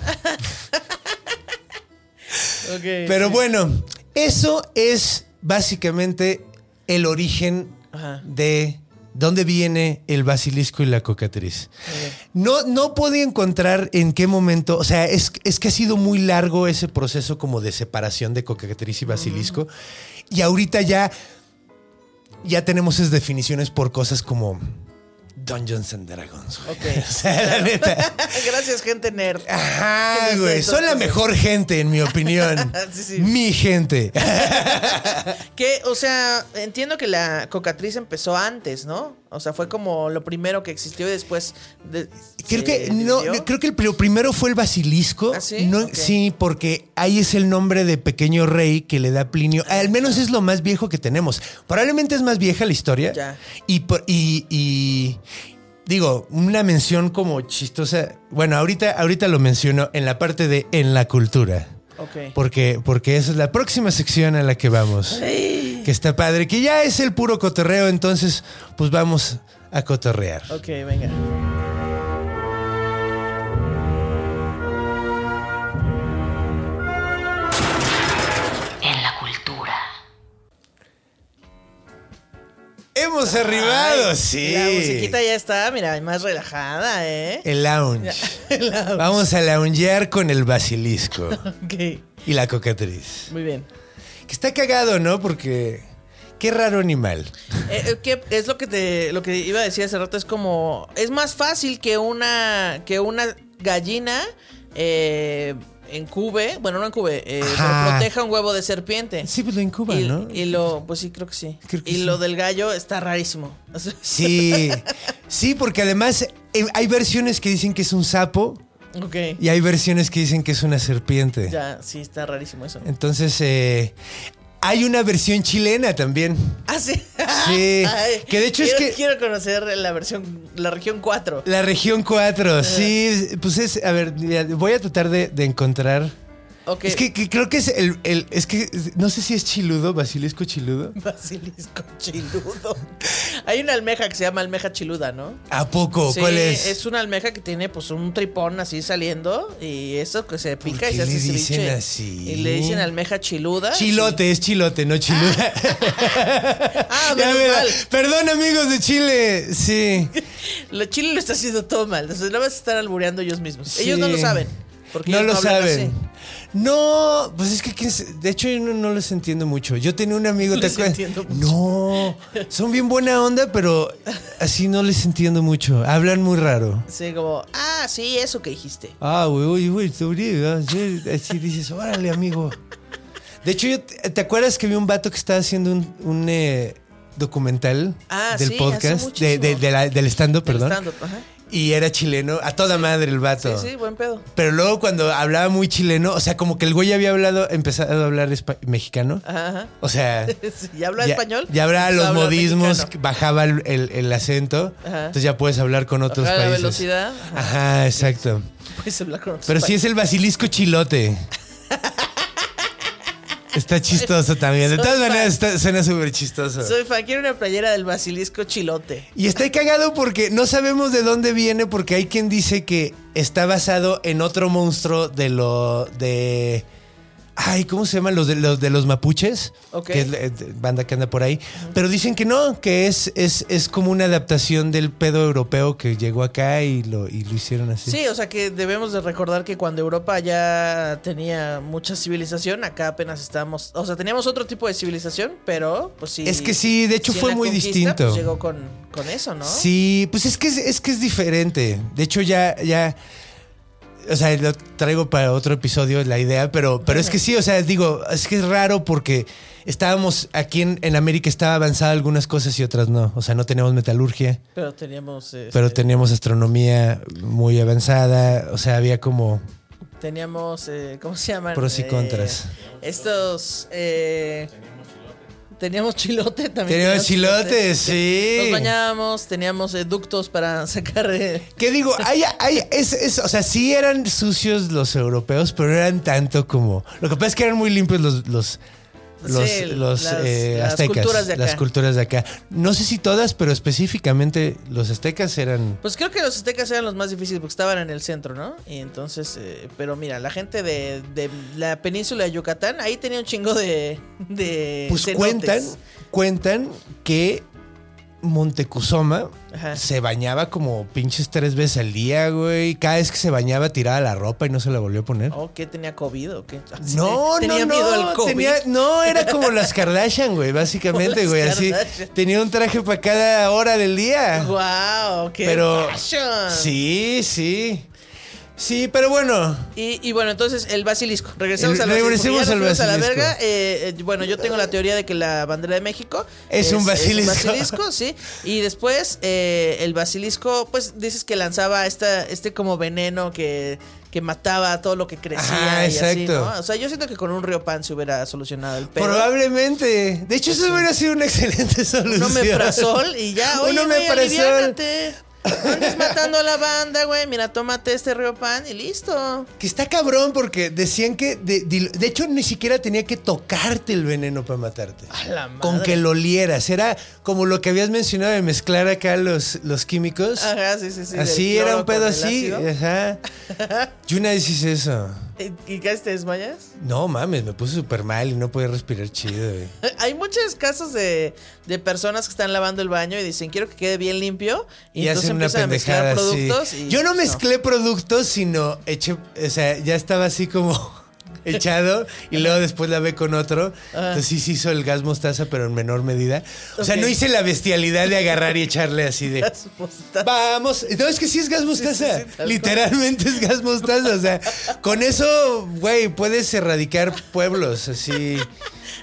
Pero sí. bueno, eso es básicamente el origen Ajá. de dónde viene el basilisco y la cocatriz. No, no podía encontrar en qué momento, o sea, es, es que ha sido muy largo ese proceso como de separación de cocatriz y basilisco. Y ahorita ya, ya tenemos esas definiciones por cosas como Dungeons and Dragons. güey. Ok. o sea, la neta. Gracias, gente nerd. Ajá, ¿Qué es güey. Son la mejor gente, en mi opinión. Sí, sí. Mi gente. Que, o sea, entiendo que la cocatriz empezó antes, ¿no? O sea, fue como lo primero que existió y después. de- Creo que no, creo que el pri- primero fue el basilisco. ¿Ah, sí? No. Sí, porque ahí es el nombre de pequeño rey que le da Plinio. Al menos es lo más viejo que tenemos. Probablemente es más vieja la historia. Ya. Y, por- y, y- digo, una mención como chistosa. Bueno, ahorita, ahorita lo menciono en la parte de en la cultura. Ok. Porque, porque esa es la próxima sección a la que vamos. Que está padre, que ya es el puro cotorreo, entonces pues vamos a cotorrear. Ok, venga. Hemos arribado, Ay, sí. La musiquita ya está, mira, más relajada, ¿eh? El lounge. Vamos a loungear con el basilisco Ok, y la cocatriz. muy bien. Que está cagado, ¿no? Porque qué raro animal. Eh, eh, ¿qué es lo que te lo que iba a decir hace rato? Es como. Es más fácil que una. que una gallina. Eh, encube. Bueno, no encube. Eh, pero proteja un huevo de serpiente. Sí, pues lo incuba, y, ¿no? y lo. Pues sí, creo que sí. Creo que y sí. lo del gallo está rarísimo. Sí, sí, porque además eh, hay versiones que dicen que es un sapo ok. y hay versiones que dicen que es una serpiente. Ya, sí, está rarísimo eso. Entonces, eh, hay una versión chilena también. Ah, sí. Sí, Ay, que de hecho es que- Quiero conocer la versión. La región 4. La región 4, sí, pues es, a ver, voy a tratar de, de encontrar. Es que, que creo que es el, el- es que no sé si es chiludo, basilisco chiludo. Basilisco chiludo. Hay una almeja que se llama almeja chiluda, ¿no? ¿A poco? Sí, ¿Cuál es? es una almeja que tiene pues un tripón así saliendo y eso que se pica qué y se hace le dicen ceviche. así? Y le dicen almeja chiluda. Chilote, es chilote, no chiluda. Ah, Ya, mira, mal. Perdón, amigos de Chile. Sí. Lo Chile lo está haciendo todo mal. Entonces no vas a estar albureando ellos mismos. Ellos no lo saben. Porque No lo saben. así. No, pues es que de hecho yo no, no les entiendo mucho. Yo tenía un amigo, ¿te acuerdas? No, son bien buena onda, pero así no les entiendo mucho. Hablan muy raro. Sí, como, ah, sí, eso que dijiste. Ah, güey, güey, sí, así dices, órale, amigo. De hecho, ¿te acuerdas que vi un vato que estaba haciendo un, un, eh, documental Ah, del sí, podcast, de, muchísimo. de- de la- del stand-up, perdón? ajá. Y era chileno, a toda madre el vato. Sí, sí, buen pedo. Pero luego cuando hablaba muy chileno, o sea, como que el güey había hablado, empezado a hablar mexicano. Ajá, ajá. O sea, Sí, ¿Ya habla ya, español? ya hablaba los modismos, mexicano. bajaba el, el- el acento. Ajá. Entonces ya puedes hablar con otros Bajar la países. velocidad. Ajá. Exacto. Puedes hablar con otros Pero sí es el basilisco chilote. Está chistoso también. De todas maneras, está- suena súper chistoso. Soy fan, quiero una playera del basilisco chilote. Y está cagado porque no sabemos de dónde viene, porque hay quien dice que está basado en otro monstruo de lo de. Ay, ¿cómo se llaman? Los de los, de los mapuches. Ok. Que es la eh, banda que anda por ahí. Pero dicen que no, que es, es, es como una adaptación del pedo europeo que llegó acá y lo, y lo hicieron así. Sí, o sea que debemos de recordar que cuando Europa ya tenía mucha civilización, acá apenas estábamos, o sea, teníamos otro tipo de civilización, pero pues sí. Es que sí, de hecho sí fue muy distinto. pues, llegó con, con eso, ¿no? Sí, pues es que es, es que es diferente. De hecho, ya, ya. O sea, lo traigo para otro episodio la idea, pero, pero es que sí, o sea, digo, es que es raro porque estábamos aquí en, en América estaba avanzada algunas cosas y otras no. O sea, no teníamos metalurgia, Pero teníamos. pero este, teníamos astronomía muy avanzada. O sea, había como. Teníamos, eh, ¿cómo se llaman? Pros y Eh, contras. estos. eh, teníamos chilote también. Teníamos chilotes, sí. Nos bañábamos, teníamos eh, ductos para sacar. eh, ¿Qué digo? Hay, hay, es, es- o sea, sí eran sucios los europeos, pero no eran tanto como. Lo que pasa es que eran muy limpios los, los, los, Sí, los, las- eh, las aztecas. culturas de acá. Las culturas de acá. No sé si todas, pero específicamente los aztecas eran. Pues creo que los aztecas eran los más difíciles porque estaban en el centro, ¿no? Y entonces, eh, pero mira, la gente de, de la península de Yucatán, ahí tenía un chingo de. de Pues cenotes. cuentan, cuentan que Montecuzoma Ajá. se bañaba como pinches tres veces al día, güey. Cada vez que se bañaba tiraba la ropa y no se la volvió a poner. Oh, ¿qué tenía COVID o qué? Así No, de- tenía no, miedo no. al COVID. tenía- no, era como las Kardashian, güey, básicamente, güey. Así tenía un traje para cada hora del día. Wow, qué pero fashion. sí, sí. Sí, pero bueno. Y, y bueno, entonces el basilisco. Regresamos El- al basilisco. regresemos al a la verga. Eh, eh, bueno, yo tengo la teoría de que la bandera de México Es un basilisco. basilisco, sí. Y después eh, el basilisco, pues dices que lanzaba esta, este como veneno que, que mataba todo lo que crecía. Ajá, y así, exacto. ¿no? O sea, yo siento que con un río pan se hubiera solucionado el pedo. Probablemente. De hecho, eso hubiera sido una excelente solución. Un omeprazol y ya, Un oye, güey, omeprazol. Andes matando a la banda, güey. Mira, tómate este río pan y listo. Que está cabrón porque decían que. De, de- de hecho, ni siquiera tenía que tocarte el veneno para matarte. A la madre. Con que lo olieras. Era como lo que habías mencionado de mezclar acá los, los químicos. Ajá, sí, sí, sí. así era un pedo así. Ajá. Yo una vez hice eso. ¿Y casi te desmayas? No mames, me puse súper mal y no podía respirar chido, güey. Hay muchos casos de, de personas que están lavando el baño y dicen quiero que quede bien limpio. Y, Y, entonces hacen una empiezan a mezclar productos. y- Yo no mezclé productos, sino eché, o sea, ya estaba así como echado y luego después lavé con otro. Entonces sí se hizo el gas mostaza, pero en menor medida. O sea, no hice la bestialidad de agarrar y echarle así de... Gas mostaza. Vamos, no es que sí es gas mostaza. sí, Literalmente es gas mostaza. O sea, con eso, güey, puedes erradicar pueblos. Así.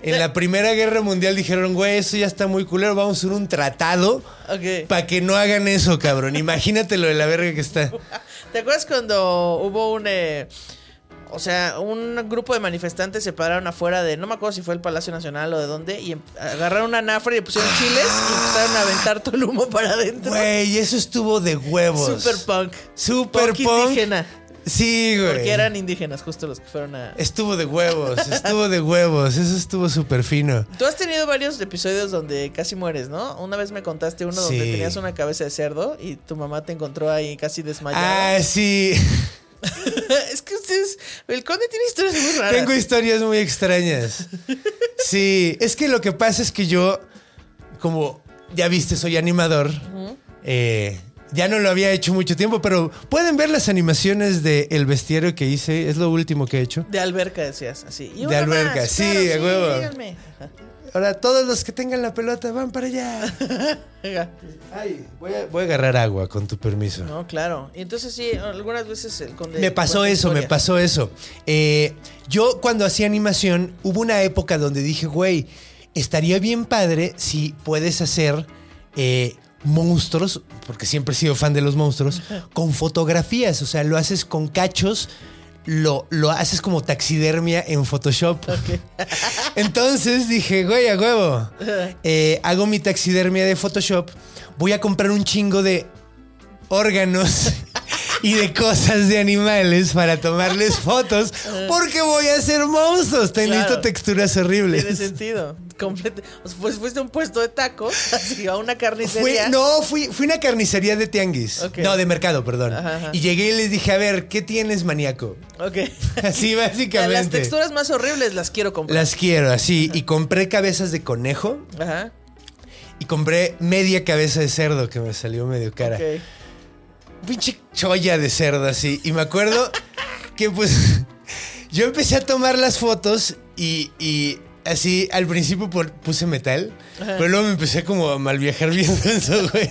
En la Primera Guerra Mundial dijeron, güey, eso ya está muy culero. Vamos a hacer un tratado Ok. para que no hagan eso, cabrón. Imagínate lo de la verga que está. ¿Te acuerdas cuando hubo un... eh, o sea, un grupo de manifestantes se pararon afuera de, no me acuerdo si fue el Palacio Nacional o de dónde, y em- agarraron una nafra y le pusieron chiles y empezaron a aventar todo el humo para adentro. Güey, eso estuvo de huevos. Super punk. Super Punk punk. indígena. Sí, güey. Porque eran indígenas justo los que fueron a... Estuvo de huevos, estuvo de huevos. Eso estuvo súper fino. Tú has tenido varios episodios donde casi mueres, ¿no? Una vez me contaste uno donde Sí. tenías una cabeza de cerdo y tu mamá te encontró ahí casi desmayada. Ah, sí. es que ustedes... El conde tiene historias muy raras. Tengo historias muy extrañas. Sí, es que lo que pasa es que yo, como ya viste, soy animador. eh, Ya no lo había hecho mucho tiempo, pero pueden ver las animaciones de El Bestiario que hice. Es lo último que he hecho. De alberca decías, así. Y De alberca, más, sí, claro, a huevo. díganme. Ahora, todos los que tengan la pelota van para allá. Venga. Ay, voy a, voy a agarrar agua, con tu permiso. No, claro. Y entonces sí, algunas veces el conde. Me pasó eso, me pasó eso. Eh, yo cuando hacía animación, hubo una época donde dije, güey, estaría bien padre si puedes hacer eh, monstruos, porque siempre he sido fan de los monstruos, con fotografías. O sea, lo haces con cachos. Lo, lo haces como taxidermia en Photoshop. Entonces dije, güey, a huevo. Eh, hago mi taxidermia de Photoshop. Voy a comprar un chingo de órganos y de cosas de animales para tomarles fotos porque voy a hacer monstruos. Te Claro. necesito texturas Tiene horribles. sentido. Completo. O sea, pues fuiste a un puesto de tacos, así, a una Fui- carnicería. no, fui, fui a una carnicería de tianguis. No, de mercado, perdón. Ajá, ajá. Y llegué y les dije, a ver, ¿qué tienes, maníaco? Ok. Así básicamente. Las texturas más horribles las quiero comprar. Las quiero, así. Y compré cabezas de conejo Ajá. y compré media cabeza de cerdo que me salió medio cara. Ok. Pinche cholla de cerdo así. Y me acuerdo que pues yo empecé a tomar las fotos y, y así al principio puse metal, pero luego me empecé como a mal viajar viendo eso, güey.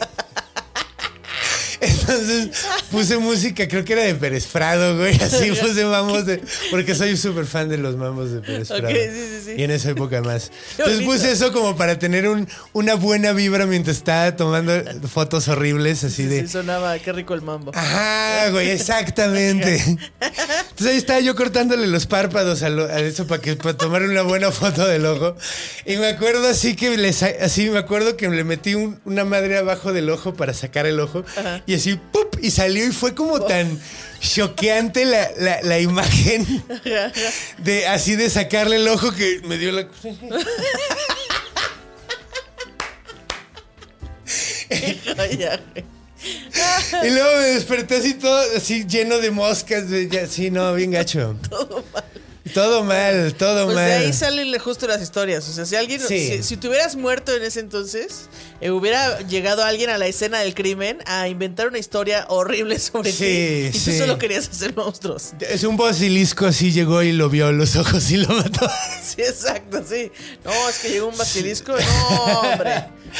Entonces puse música, creo que era de Pérez Prado, güey. Así puse mamos de. Porque soy súper fan de los mamos de Pérez Prado. sí, sí, sí. Y en esa época más. Entonces puse eso como para tener un- una buena vibra mientras estaba tomando fotos horribles, así Sí, de. sí, sonaba, qué rico el mambo. Ajá, güey, exactamente. Entonces ahí estaba yo cortándole los párpados a, lo- a eso para que para tomar una buena foto del ojo. Y me acuerdo así que le sa- así me acuerdo que le metí un- una madre abajo del ojo para sacar el ojo y así y salió y fue como tan choqueante la, la- la imagen de así de sacarle el ojo que me dio la y luego me desperté así todo así lleno de moscas, de, ya, sí, no, bien gacho. Todo mal. Todo mal, todo Pues mal. de ahí salen justo las historias. O sea, si alguien, Sí. si, si te hubieras muerto en ese entonces, eh, hubiera llegado alguien a la escena del crimen a inventar una historia horrible sobre Sí, ti. Y tú sí. solo querías hacer monstruos. Es un basilisco así llegó y lo vio a los ojos y lo mató. Sí, exacto, sí. No, es que llegó un basilisco. No, hombre.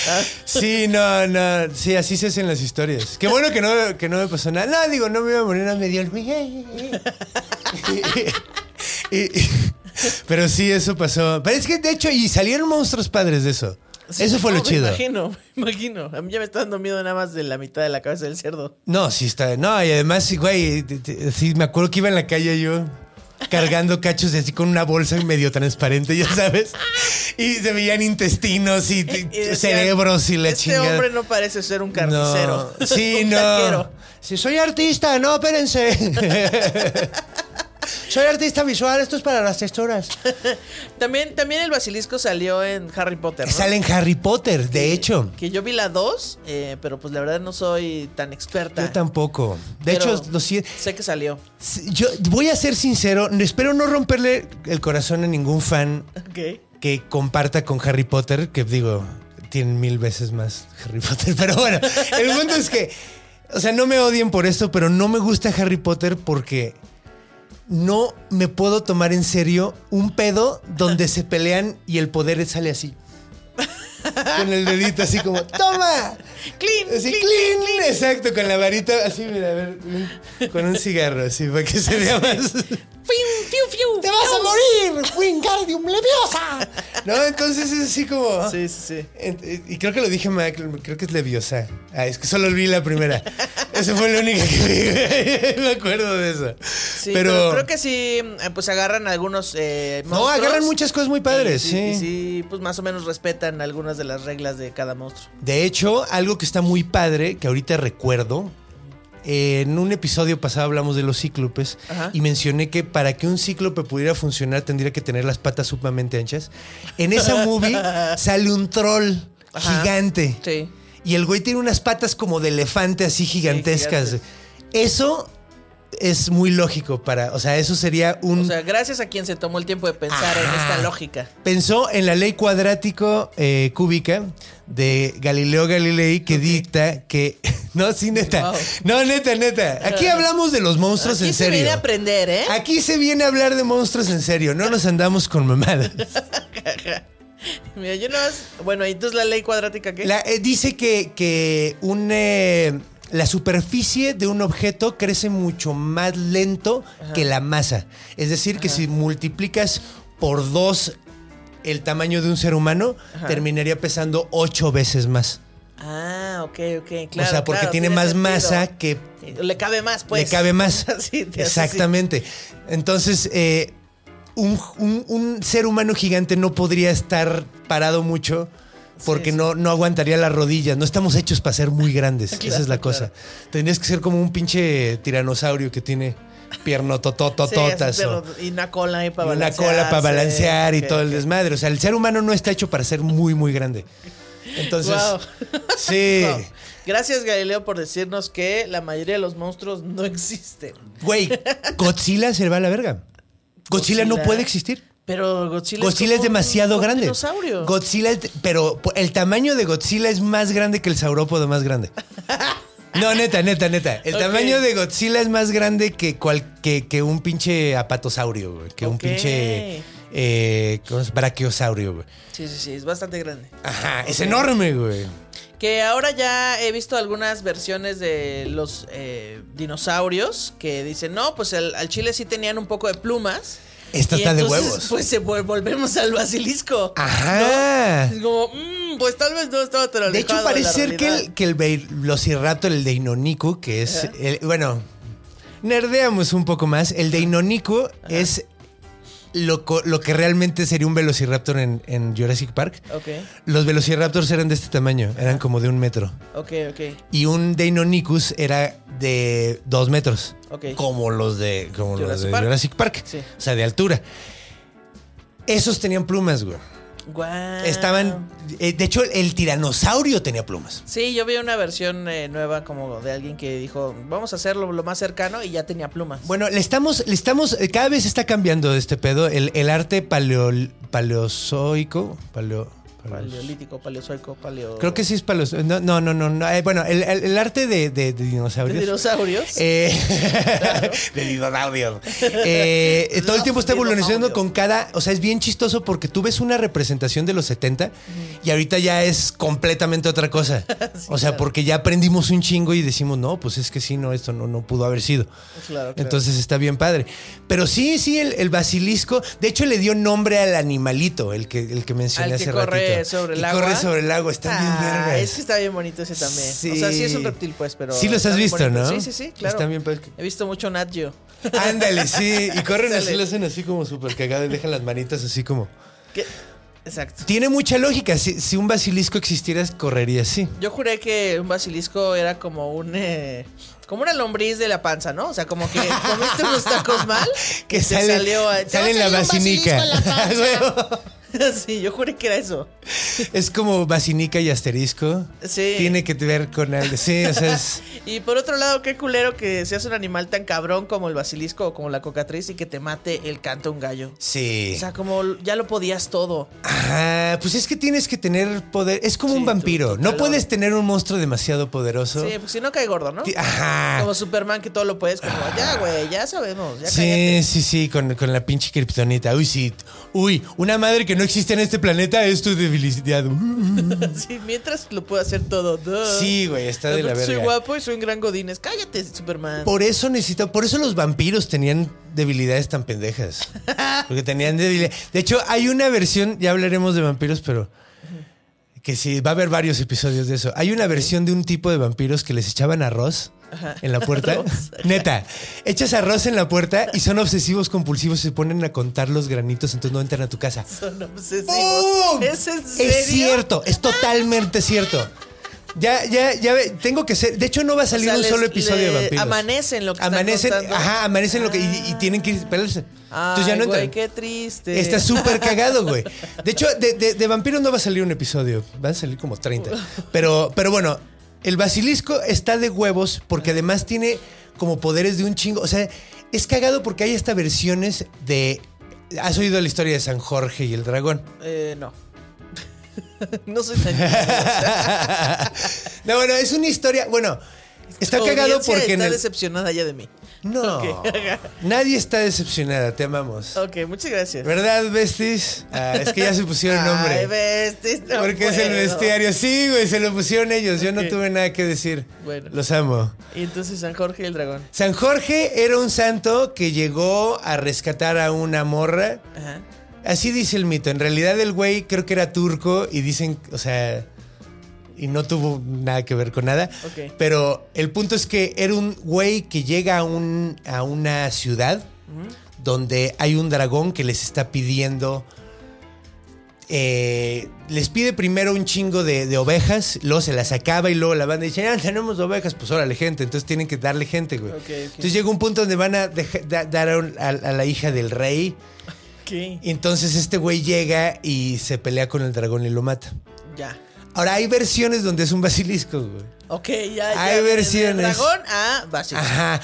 Ah, Sí, no, no. Sí, así se hacen las historias. Qué bueno que no, que no me pasó nada. No, digo, no me iba a morir a medio. Y- y- pero sí, eso pasó. Pero es que, de hecho, y salieron monstruos padres de eso. sí, eso fue no, lo me chido. imagino, me imagino. A mí ya me está dando miedo nada más de la mitad de la cabeza del cerdo. No, sí está. No, y además, güey, sí, me acuerdo que iba en la calle yo cargando cachos así con una bolsa medio transparente, ya sabes. Y se veían intestinos y, Y decían, cerebros y la este chingada. hombre no parece ser un carnicero. No. Sí, Un no. taquero. Si soy artista, no, espérense. Soy artista visual, esto es para las texturas. También, también el basilisco salió en Harry Potter. ¿no? Sale en Harry Potter, de hecho. Que yo vi la 2, eh, pero pues la verdad no soy tan experta. Yo tampoco. De Pero hecho, lo siento. Sé que salió. Yo voy a ser sincero, espero no romperle el corazón a ningún fan que comparta con Harry Potter, que digo, tienen mil veces más Harry Potter. Pero bueno, el punto es que, o sea, no me odien por esto, pero no me gusta Harry Potter porque no me puedo tomar en serio un pedo donde se pelean y el poder sale así. Con el dedito así como, ¡toma! Clean, Así, clean, clean, exacto, con la varita, así, mira, a ver, con un cigarro, así, para que se vea más. Fiu, fiu, fiu. ¡Te vas a morir, Wingardium Leviosa! No, entonces es así como... Sí, sí, sí. Ent- Y creo que lo dije mal, creo que es Leviosa. Ah, es que solo vi la primera. Esa fue la única que vi. Me acuerdo de eso. Sí, pero, creo que sí, eh, pues agarran algunos. Eh, No, agarran muchas cosas muy padres, y- sí. Y sí, pues más o menos respetan algunas de las reglas de cada monstruo. De hecho, algo que está muy padre, que ahorita recuerdo, eh, en un episodio pasado hablamos de los cíclopes Ajá. y mencioné que para que un cíclope pudiera funcionar tendría que tener las patas sumamente anchas. En esa movie sale un troll Ajá. gigante. Sí. Y el güey tiene unas patas como de elefante así gigantescas. gigantes. eso es muy lógico para, o sea, eso sería un... O sea, gracias a quien se tomó el tiempo de pensar en esta lógica. Pensó en la ley cuadrático eh, cúbica de Galileo Galilei que dicta que No, sí, neta. Wow. No, neta, neta. Aquí hablamos de los monstruos Aquí en se serio. viene a aprender, ¿eh? Aquí se viene a hablar de monstruos en serio. No nos andamos con mamadas. Mira, yo no Bueno, ¿y entonces la ley cuadrática qué? La- eh, dice que, que un, eh, la superficie de un objeto crece mucho más lento que la masa. Es decir, que si multiplicas por dos el tamaño de un ser humano, terminaría pesando ocho veces más. Ah, ok, ok, claro. o sea, porque claro, tiene, más sentido. masa que Le cabe más, pues. le cabe más. Sí, así. Exactamente. Entonces, eh, un, un- un ser humano gigante no podría estar parado mucho porque Sí, sí. No, no aguantaría las rodillas. No estamos hechos para ser muy grandes. Esa es la cosa. claro. Tendrías que ser como un pinche tiranosaurio que tiene Sí, o pero- y una cola ahí para y una balancear. cola para balancear y todo el desmadre. O sea, el ser humano no está hecho para ser muy, muy grande. Entonces, Wow. sí. Wow. Gracias, Galileo, por decirnos que la mayoría de los monstruos no existen. Güey, Godzilla se va a la verga. Godzilla, no Godzilla. puede existir. Pero Godzilla, Godzilla es como demasiado un grande. dinosaurio. Godzilla, es- pero el tamaño de Godzilla es más grande que el saurópodo más grande. No, neta, neta, neta. El tamaño de Godzilla es más grande que, cual, que, que un pinche apatosaurio, güey. Que un pinche eh, ¿cómo es? brachiosaurio, güey. Sí, sí, sí, es bastante grande. Ajá, es enorme, güey. Que ahora ya he visto algunas versiones de los eh, dinosaurios que dicen, no, pues el- al chile sí tenían un poco de plumas. Esta Y está de huevos. Pues se volvemos al basilisco. Ajá. ¿no? Es como, mm, pues tal vez no estaba tan De hecho, parece ser que el, que el Velociraptor, el Deinonychus, que es. el- bueno, nerdeamos un poco más. El Deinonychus es lo, lo que realmente sería un Velociraptor en, en Jurassic Park. Ok, Los Velociraptors eran de este tamaño, eran como de un metro. ok, ok. Y un Deinonychus era de dos metros. Ok. Como los de, como los Jurassic de Park. Jurassic Park. Sí. O sea, de altura. Esos tenían plumas, güey. Estaban. eh, de hecho, el tiranosaurio tenía plumas. Sí, yo vi una versión eh, nueva como de alguien que dijo, vamos a hacerlo lo más cercano y ya tenía plumas. Bueno, le estamos, le estamos, eh, cada vez está cambiando este pedo. El, el arte paleo, paleozoico, paleo, paleo- Paleolítico, paleozoico, paleo... creo que sí es paleozoico. No, no, no, no. no, eh, bueno, el, el- el arte de, de- de ¿De dinosaurios. dinosaurios? Eh, de dinosaurios. Eh, todo el tiempo está evolucionando con cada. O sea, es bien chistoso porque tú ves una representación de los 70 y ahorita ya es completamente otra cosa. o sea, porque ya aprendimos un chingo y decimos, no, pues es que sí, no, esto no, no pudo haber sido. Claro. Entonces está bien padre. Pero sí, sí, el, el basilisco. De hecho, le dio nombre al animalito, el que, el que mencioné Al hace ratito. Sobre el Que agua. corre sobre el agua. Está bien Ah, vergas. Es que está bien bonito ese también. Sí. O sea, sí es un reptil, pues, pero. Sí los has visto, bonito. ¿no? Sí, sí, sí, claro. Están bien. He visto mucho Nat Geo. Ándale, sí. Y corren así, Sale. lo hacen así como súper cagado y dejan las manitas así como. ¿Qué? Exacto. Tiene mucha lógica. Si, si un basilisco existiera, correría así. Yo juré que un basilisco era como un. eh, como una lombriz de la panza, ¿no? O sea, como que comiste unos tacos mal. Que sale, salió. sale a la basinica. sí, yo juré que era eso. es como basinica y asterisco. Sí. Tiene que ver con algo. Sí, o sea, es. Y por otro lado, qué culero que seas un animal tan cabrón como el basilisco o como la cocatriz y que te mate el canto un gallo. Sí. O sea, como ya lo podías todo. Ah, pues es que tienes que tener poder. Es como Sí, un vampiro. tu no puedes tener un monstruo demasiado poderoso. Sí, pues si no cae gordo, ¿no? Ajá. Como Superman que todo lo puedes, como, ya, güey, ya sabemos, ya Sí, cállate. sí, sí, con, con la pinche kriptonita. Uy, sí. Uy, una madre que no existe en este planeta es tu debilidad. Sí, mientras lo puedo hacer todo. duh. Sí, güey, está de la Aparte, Soy verga. guapo y soy un gran godines. Cállate, Superman. Por eso necesito, por eso los vampiros tenían debilidades tan pendejas. Porque tenían debilidad. De hecho, hay una versión, ya hablaremos de vampiros, pero que sí, va a haber varios episodios de eso. Hay una versión de un tipo de vampiros que les echaban arroz en la puerta. Arroz. Neta, echas arroz en la puerta y son obsesivos compulsivos se ponen a contar los granitos, entonces no entran a tu casa. Son obsesivos. ¡Pum! ¿Es en serio? Es cierto, es totalmente cierto. Ya, ya, ya, ve- tengo que ser. De hecho, no va a O salir sea, un les- solo episodio de vampiros. Amanecen lo que Amanecen, están ajá, amanecen lo que. Y, y tienen que pelarse. Ay, Entonces ya no güey, qué triste. Está súper cagado, güey. De hecho, de, de, de vampiros no va a salir un episodio. Van a salir como 30. Pero, pero bueno, el basilisco está de huevos porque además tiene como poderes de un chingo. O sea, es cagado porque hay hasta versiones de. ¿Has oído la historia de San Jorge y el dragón? Eh, no. no soy tan... no, bueno, es una historia. Bueno, Está cagado porque en está el- decepcionada ya de mí. No. Nadie está decepcionada, te amamos. Ok, muchas gracias. ¿Verdad, Besties? Ah, es que ya se pusieron nombre. Ay, besties, no porque es el bestiario. Sí, güey, se lo pusieron ellos. Yo no tuve nada que decir. Bueno. Los amo. Y entonces San Jorge y el dragón. San Jorge era un santo que llegó a rescatar a una morra. Ajá. Así dice el mito. En realidad el güey creo que era turco y dicen, o sea, y no tuvo nada que ver con nada. Pero el punto es que era un güey que llega a, un, a una ciudad donde hay un dragón que les está pidiendo... eh, les pide primero un chingo de, de ovejas, luego se las acaba y luego la banda dice, ah, tenemos ovejas, pues órale gente, entonces tienen que darle gente, güey. Entonces llega un punto donde van a deja- da- dar a la hija del rey, Entonces este güey llega y se pelea con el dragón y lo mata. Ya. Ahora hay versiones donde es un basilisco, güey. Ok, ya. ya. Hay de- de versiones. dragón a básico. Ajá.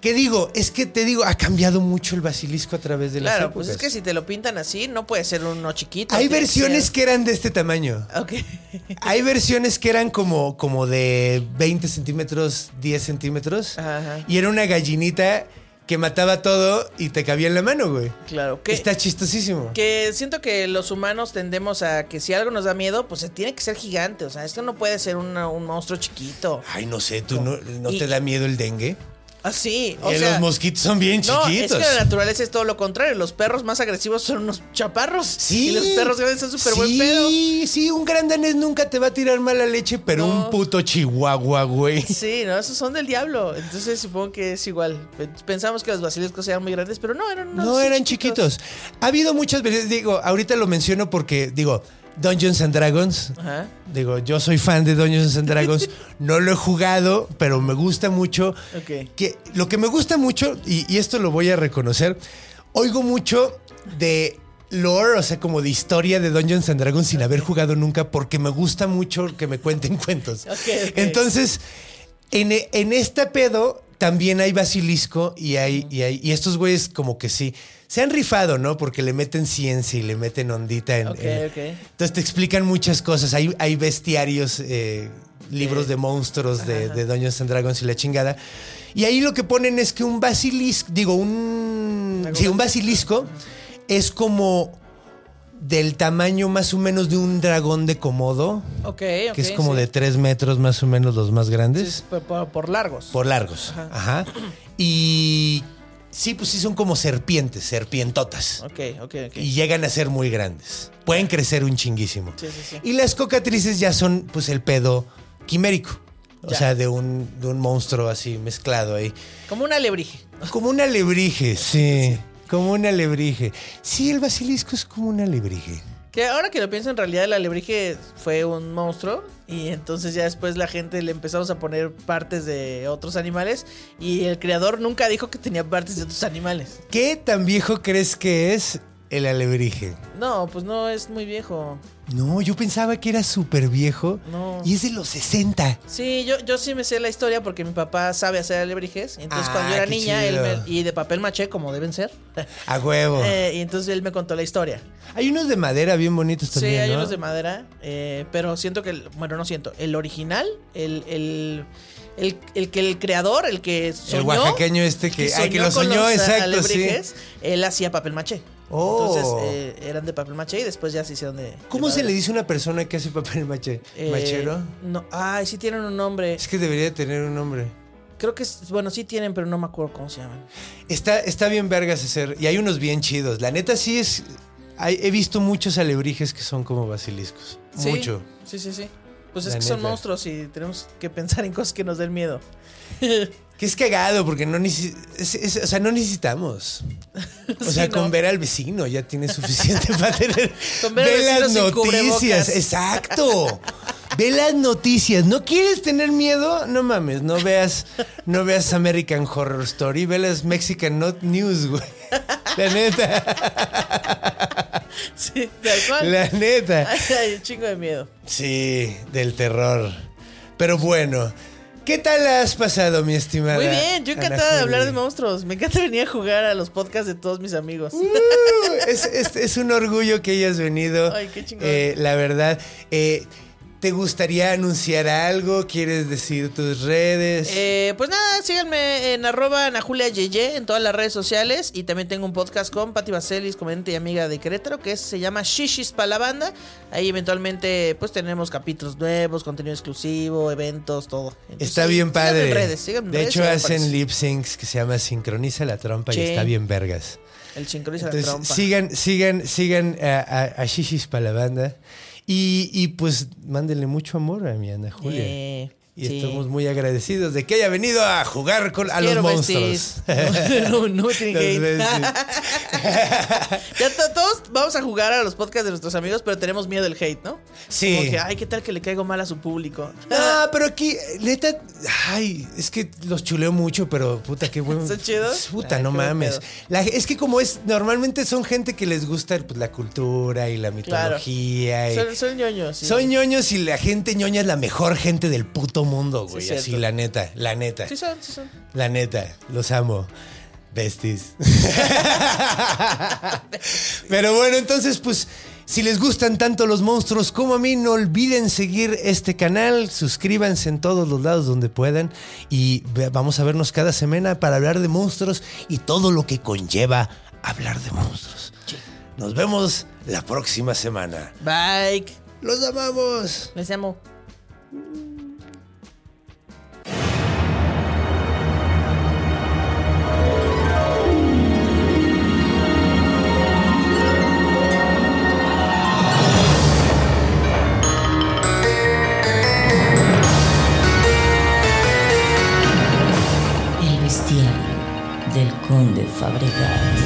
¿Qué digo? Es que te digo, ha cambiado mucho el basilisco a través de las Claro, épocas. pues es que si te lo pintan así, no puede ser uno chiquito. Hay versiones que eran de este tamaño. Ok. Hay versiones que eran como, como de 20 centímetros, 10 centímetros. Ajá. Y era una gallinita que mataba todo y te cabía en la mano, güey. Claro. Que, Está chistosísimo. que siento que los humanos tendemos a que si algo nos da miedo, pues tiene que ser gigante. O sea, esto no puede ser una- un monstruo chiquito. Ay, no sé, ¿tú no, no Y- te da miedo el dengue? O Eh, sea, los mosquitos son bien No, es chiquitos. que la naturaleza es todo lo contrario. Los perros más agresivos son unos chaparros. Sí. Y los perros grandes son súper buen Sí, pedo. sí, un gran danés nunca te va a tirar mala leche, pero No. un puto chihuahua, güey. Sí, no, esos son del diablo. Entonces supongo que es igual. Pensamos que los basiliscos eran muy grandes, pero no, eran unos No, eran chiquitos. Ha habido muchas veces, digo, ahorita lo menciono porque, digo, Dungeons and Dragons. Ajá. Digo, yo soy fan de Dungeons and Dragons. no lo he jugado, pero me gusta mucho. Que, lo que me gusta mucho, y, y esto lo voy a reconocer, oigo mucho de lore, o sea, como de historia de Dungeons and Dragons sin haber jugado nunca, porque me gusta mucho que me cuenten cuentos. Entonces, en, en este pedo también hay basilisco y hay, y hay, y estos güeyes como que sí. Se han rifado, ¿no? Porque le meten ciencia y le meten ondita en. Ok, en- ok. Entonces te explican muchas cosas. Hay, hay bestiarios, eh, libros de monstruos de, de Dungeons and Dragons y la chingada. Y ahí lo que ponen es que un basilisco, digo, un. Sí, un basilisco es como del tamaño más o menos de un dragón de Komodo, Ok, ok. que es como sí. de tres metros más o menos los más grandes. es por, largos. Por largos. Ajá. Y sí, pues sí son como serpientes, serpientotas. Ok, ok, ok. Y llegan a ser muy grandes. Pueden crecer un chinguísimo. Sí, sí, sí. Y las cocatrices ya son pues el pedo quimérico. O sea, de un, de un monstruo así mezclado ahí. Como un alebrije. Como un alebrije, sí. Como un alebrije. Sí, el basilisco es como un alebrije. Que ahora que lo pienso, en realidad el alebrije fue un monstruo. Y entonces ya después la gente le empezamos a poner partes de otros animales. Y el creador nunca dijo que tenía partes de otros animales. ¿Qué tan viejo crees que es el alebrije? No, pues no es muy viejo. No, yo pensaba que era súper viejo. No. Y es de los 60. Sí, yo, yo sí me sé la historia porque mi papá sabe hacer alebrijes. Entonces Ah, cuando yo era qué niña, él me- y de papel maché, como deben ser. A huevo. eh, y entonces él me contó la historia. Hay unos de madera bien bonitos también. sí, hay ¿no? unos de madera, eh, pero siento que, el- bueno, no siento, el original, el, el, el, el que el creador, el que soñó. El oaxaqueño este que- ay, que lo soñó, los, exacto, alebrijes, Él hacía papel maché. Oh. Entonces eh, eran de papel maché y después ya se hicieron de. ¿Cómo de se le dice a una persona que hace papel maché? Eh, ¿Machero? No, ay, sí tienen un nombre. Es que debería tener un nombre. Creo que, es- bueno, sí tienen, pero no me acuerdo cómo se llaman. Está, está bien vergas hacer. Y hay unos bien chidos. La neta sí es. hay- he visto muchos alebrijes que son como basiliscos. Sí, Mucho. Sí, sí, sí. Pues es que son monstruos y tenemos que pensar en cosas que nos den miedo. Que es cagado porque no, es- es- o sea, no necesitamos. O sea, con ver al vecino ya tiene suficiente para tener. Con ver al Ve las noticias. Exacto. Ve las noticias. ¿No quieres tener miedo? No mames, no veas, no veas American Horror Story, ve las Mexican Not News, güey. La neta. Sí, tal cual. La neta. Ay, ay, un chingo de miedo. Sí, del terror. Pero bueno, ¿qué tal has pasado, mi estimada? Muy bien, yo Ana encantada de hablar de monstruos. Me encanta venir a jugar a los podcasts de todos mis amigos. Uh, es, es- es un orgullo que hayas venido. Ay, qué chingón. Eh, la verdad. Eh, ¿Te gustaría anunciar algo? ¿Quieres decir tus redes? Eh, pues nada, síganme en arroba Yeye en todas las redes sociales. Y también tengo un podcast con Pati Vaselis, comediante y amiga de Querétaro, que es- se llama Shishis para la banda. Ahí eventualmente pues tenemos capítulos nuevos, contenido exclusivo, eventos, todo. Entonces, Está bien síganme padre. en redes, síganme en de redes hecho, hacen lip syncs que se llama Sincroniza la trompa Sí. y está bien vergas. El sincroniza la Entonces, trompa. sigan, sigan, sigan a, a, a Shishis para la banda. Y, y pues mándenle mucho amor a mi Ana Julia. Eh, y sí. estamos muy agradecidos de que haya venido a jugar con, a los monstruos. no, no, tiene Los que ir. Ya to- todos vamos a jugar a los podcasts de nuestros amigos, pero tenemos miedo del hate, ¿no? Sí. Como que, ay, ¿qué tal que le caigo mal a su público? No, pero aquí, neta, ay, es que los chuleo mucho, pero puta, qué bueno. ¿Son chidos? Puta, Ay, no mames. La- es que como es, normalmente son gente que les gusta pues, la cultura y la Claro. mitología. y- Son, son ñoños. sí. Son ñoños y la gente ñoña es la mejor gente del puto mundo, güey. Sí, así, cierto. la neta, la neta. Sí son, sí son. La neta, los amo. Besties. Pero bueno, entonces, pues, si les gustan tanto los monstruos como a mí, no olviden seguir este canal, suscríbanse en todos los lados donde puedan y vamos a vernos cada semana para hablar de monstruos y todo lo que conlleva hablar de monstruos. Nos vemos la próxima semana. Bye. Los amamos. Les amo. Conde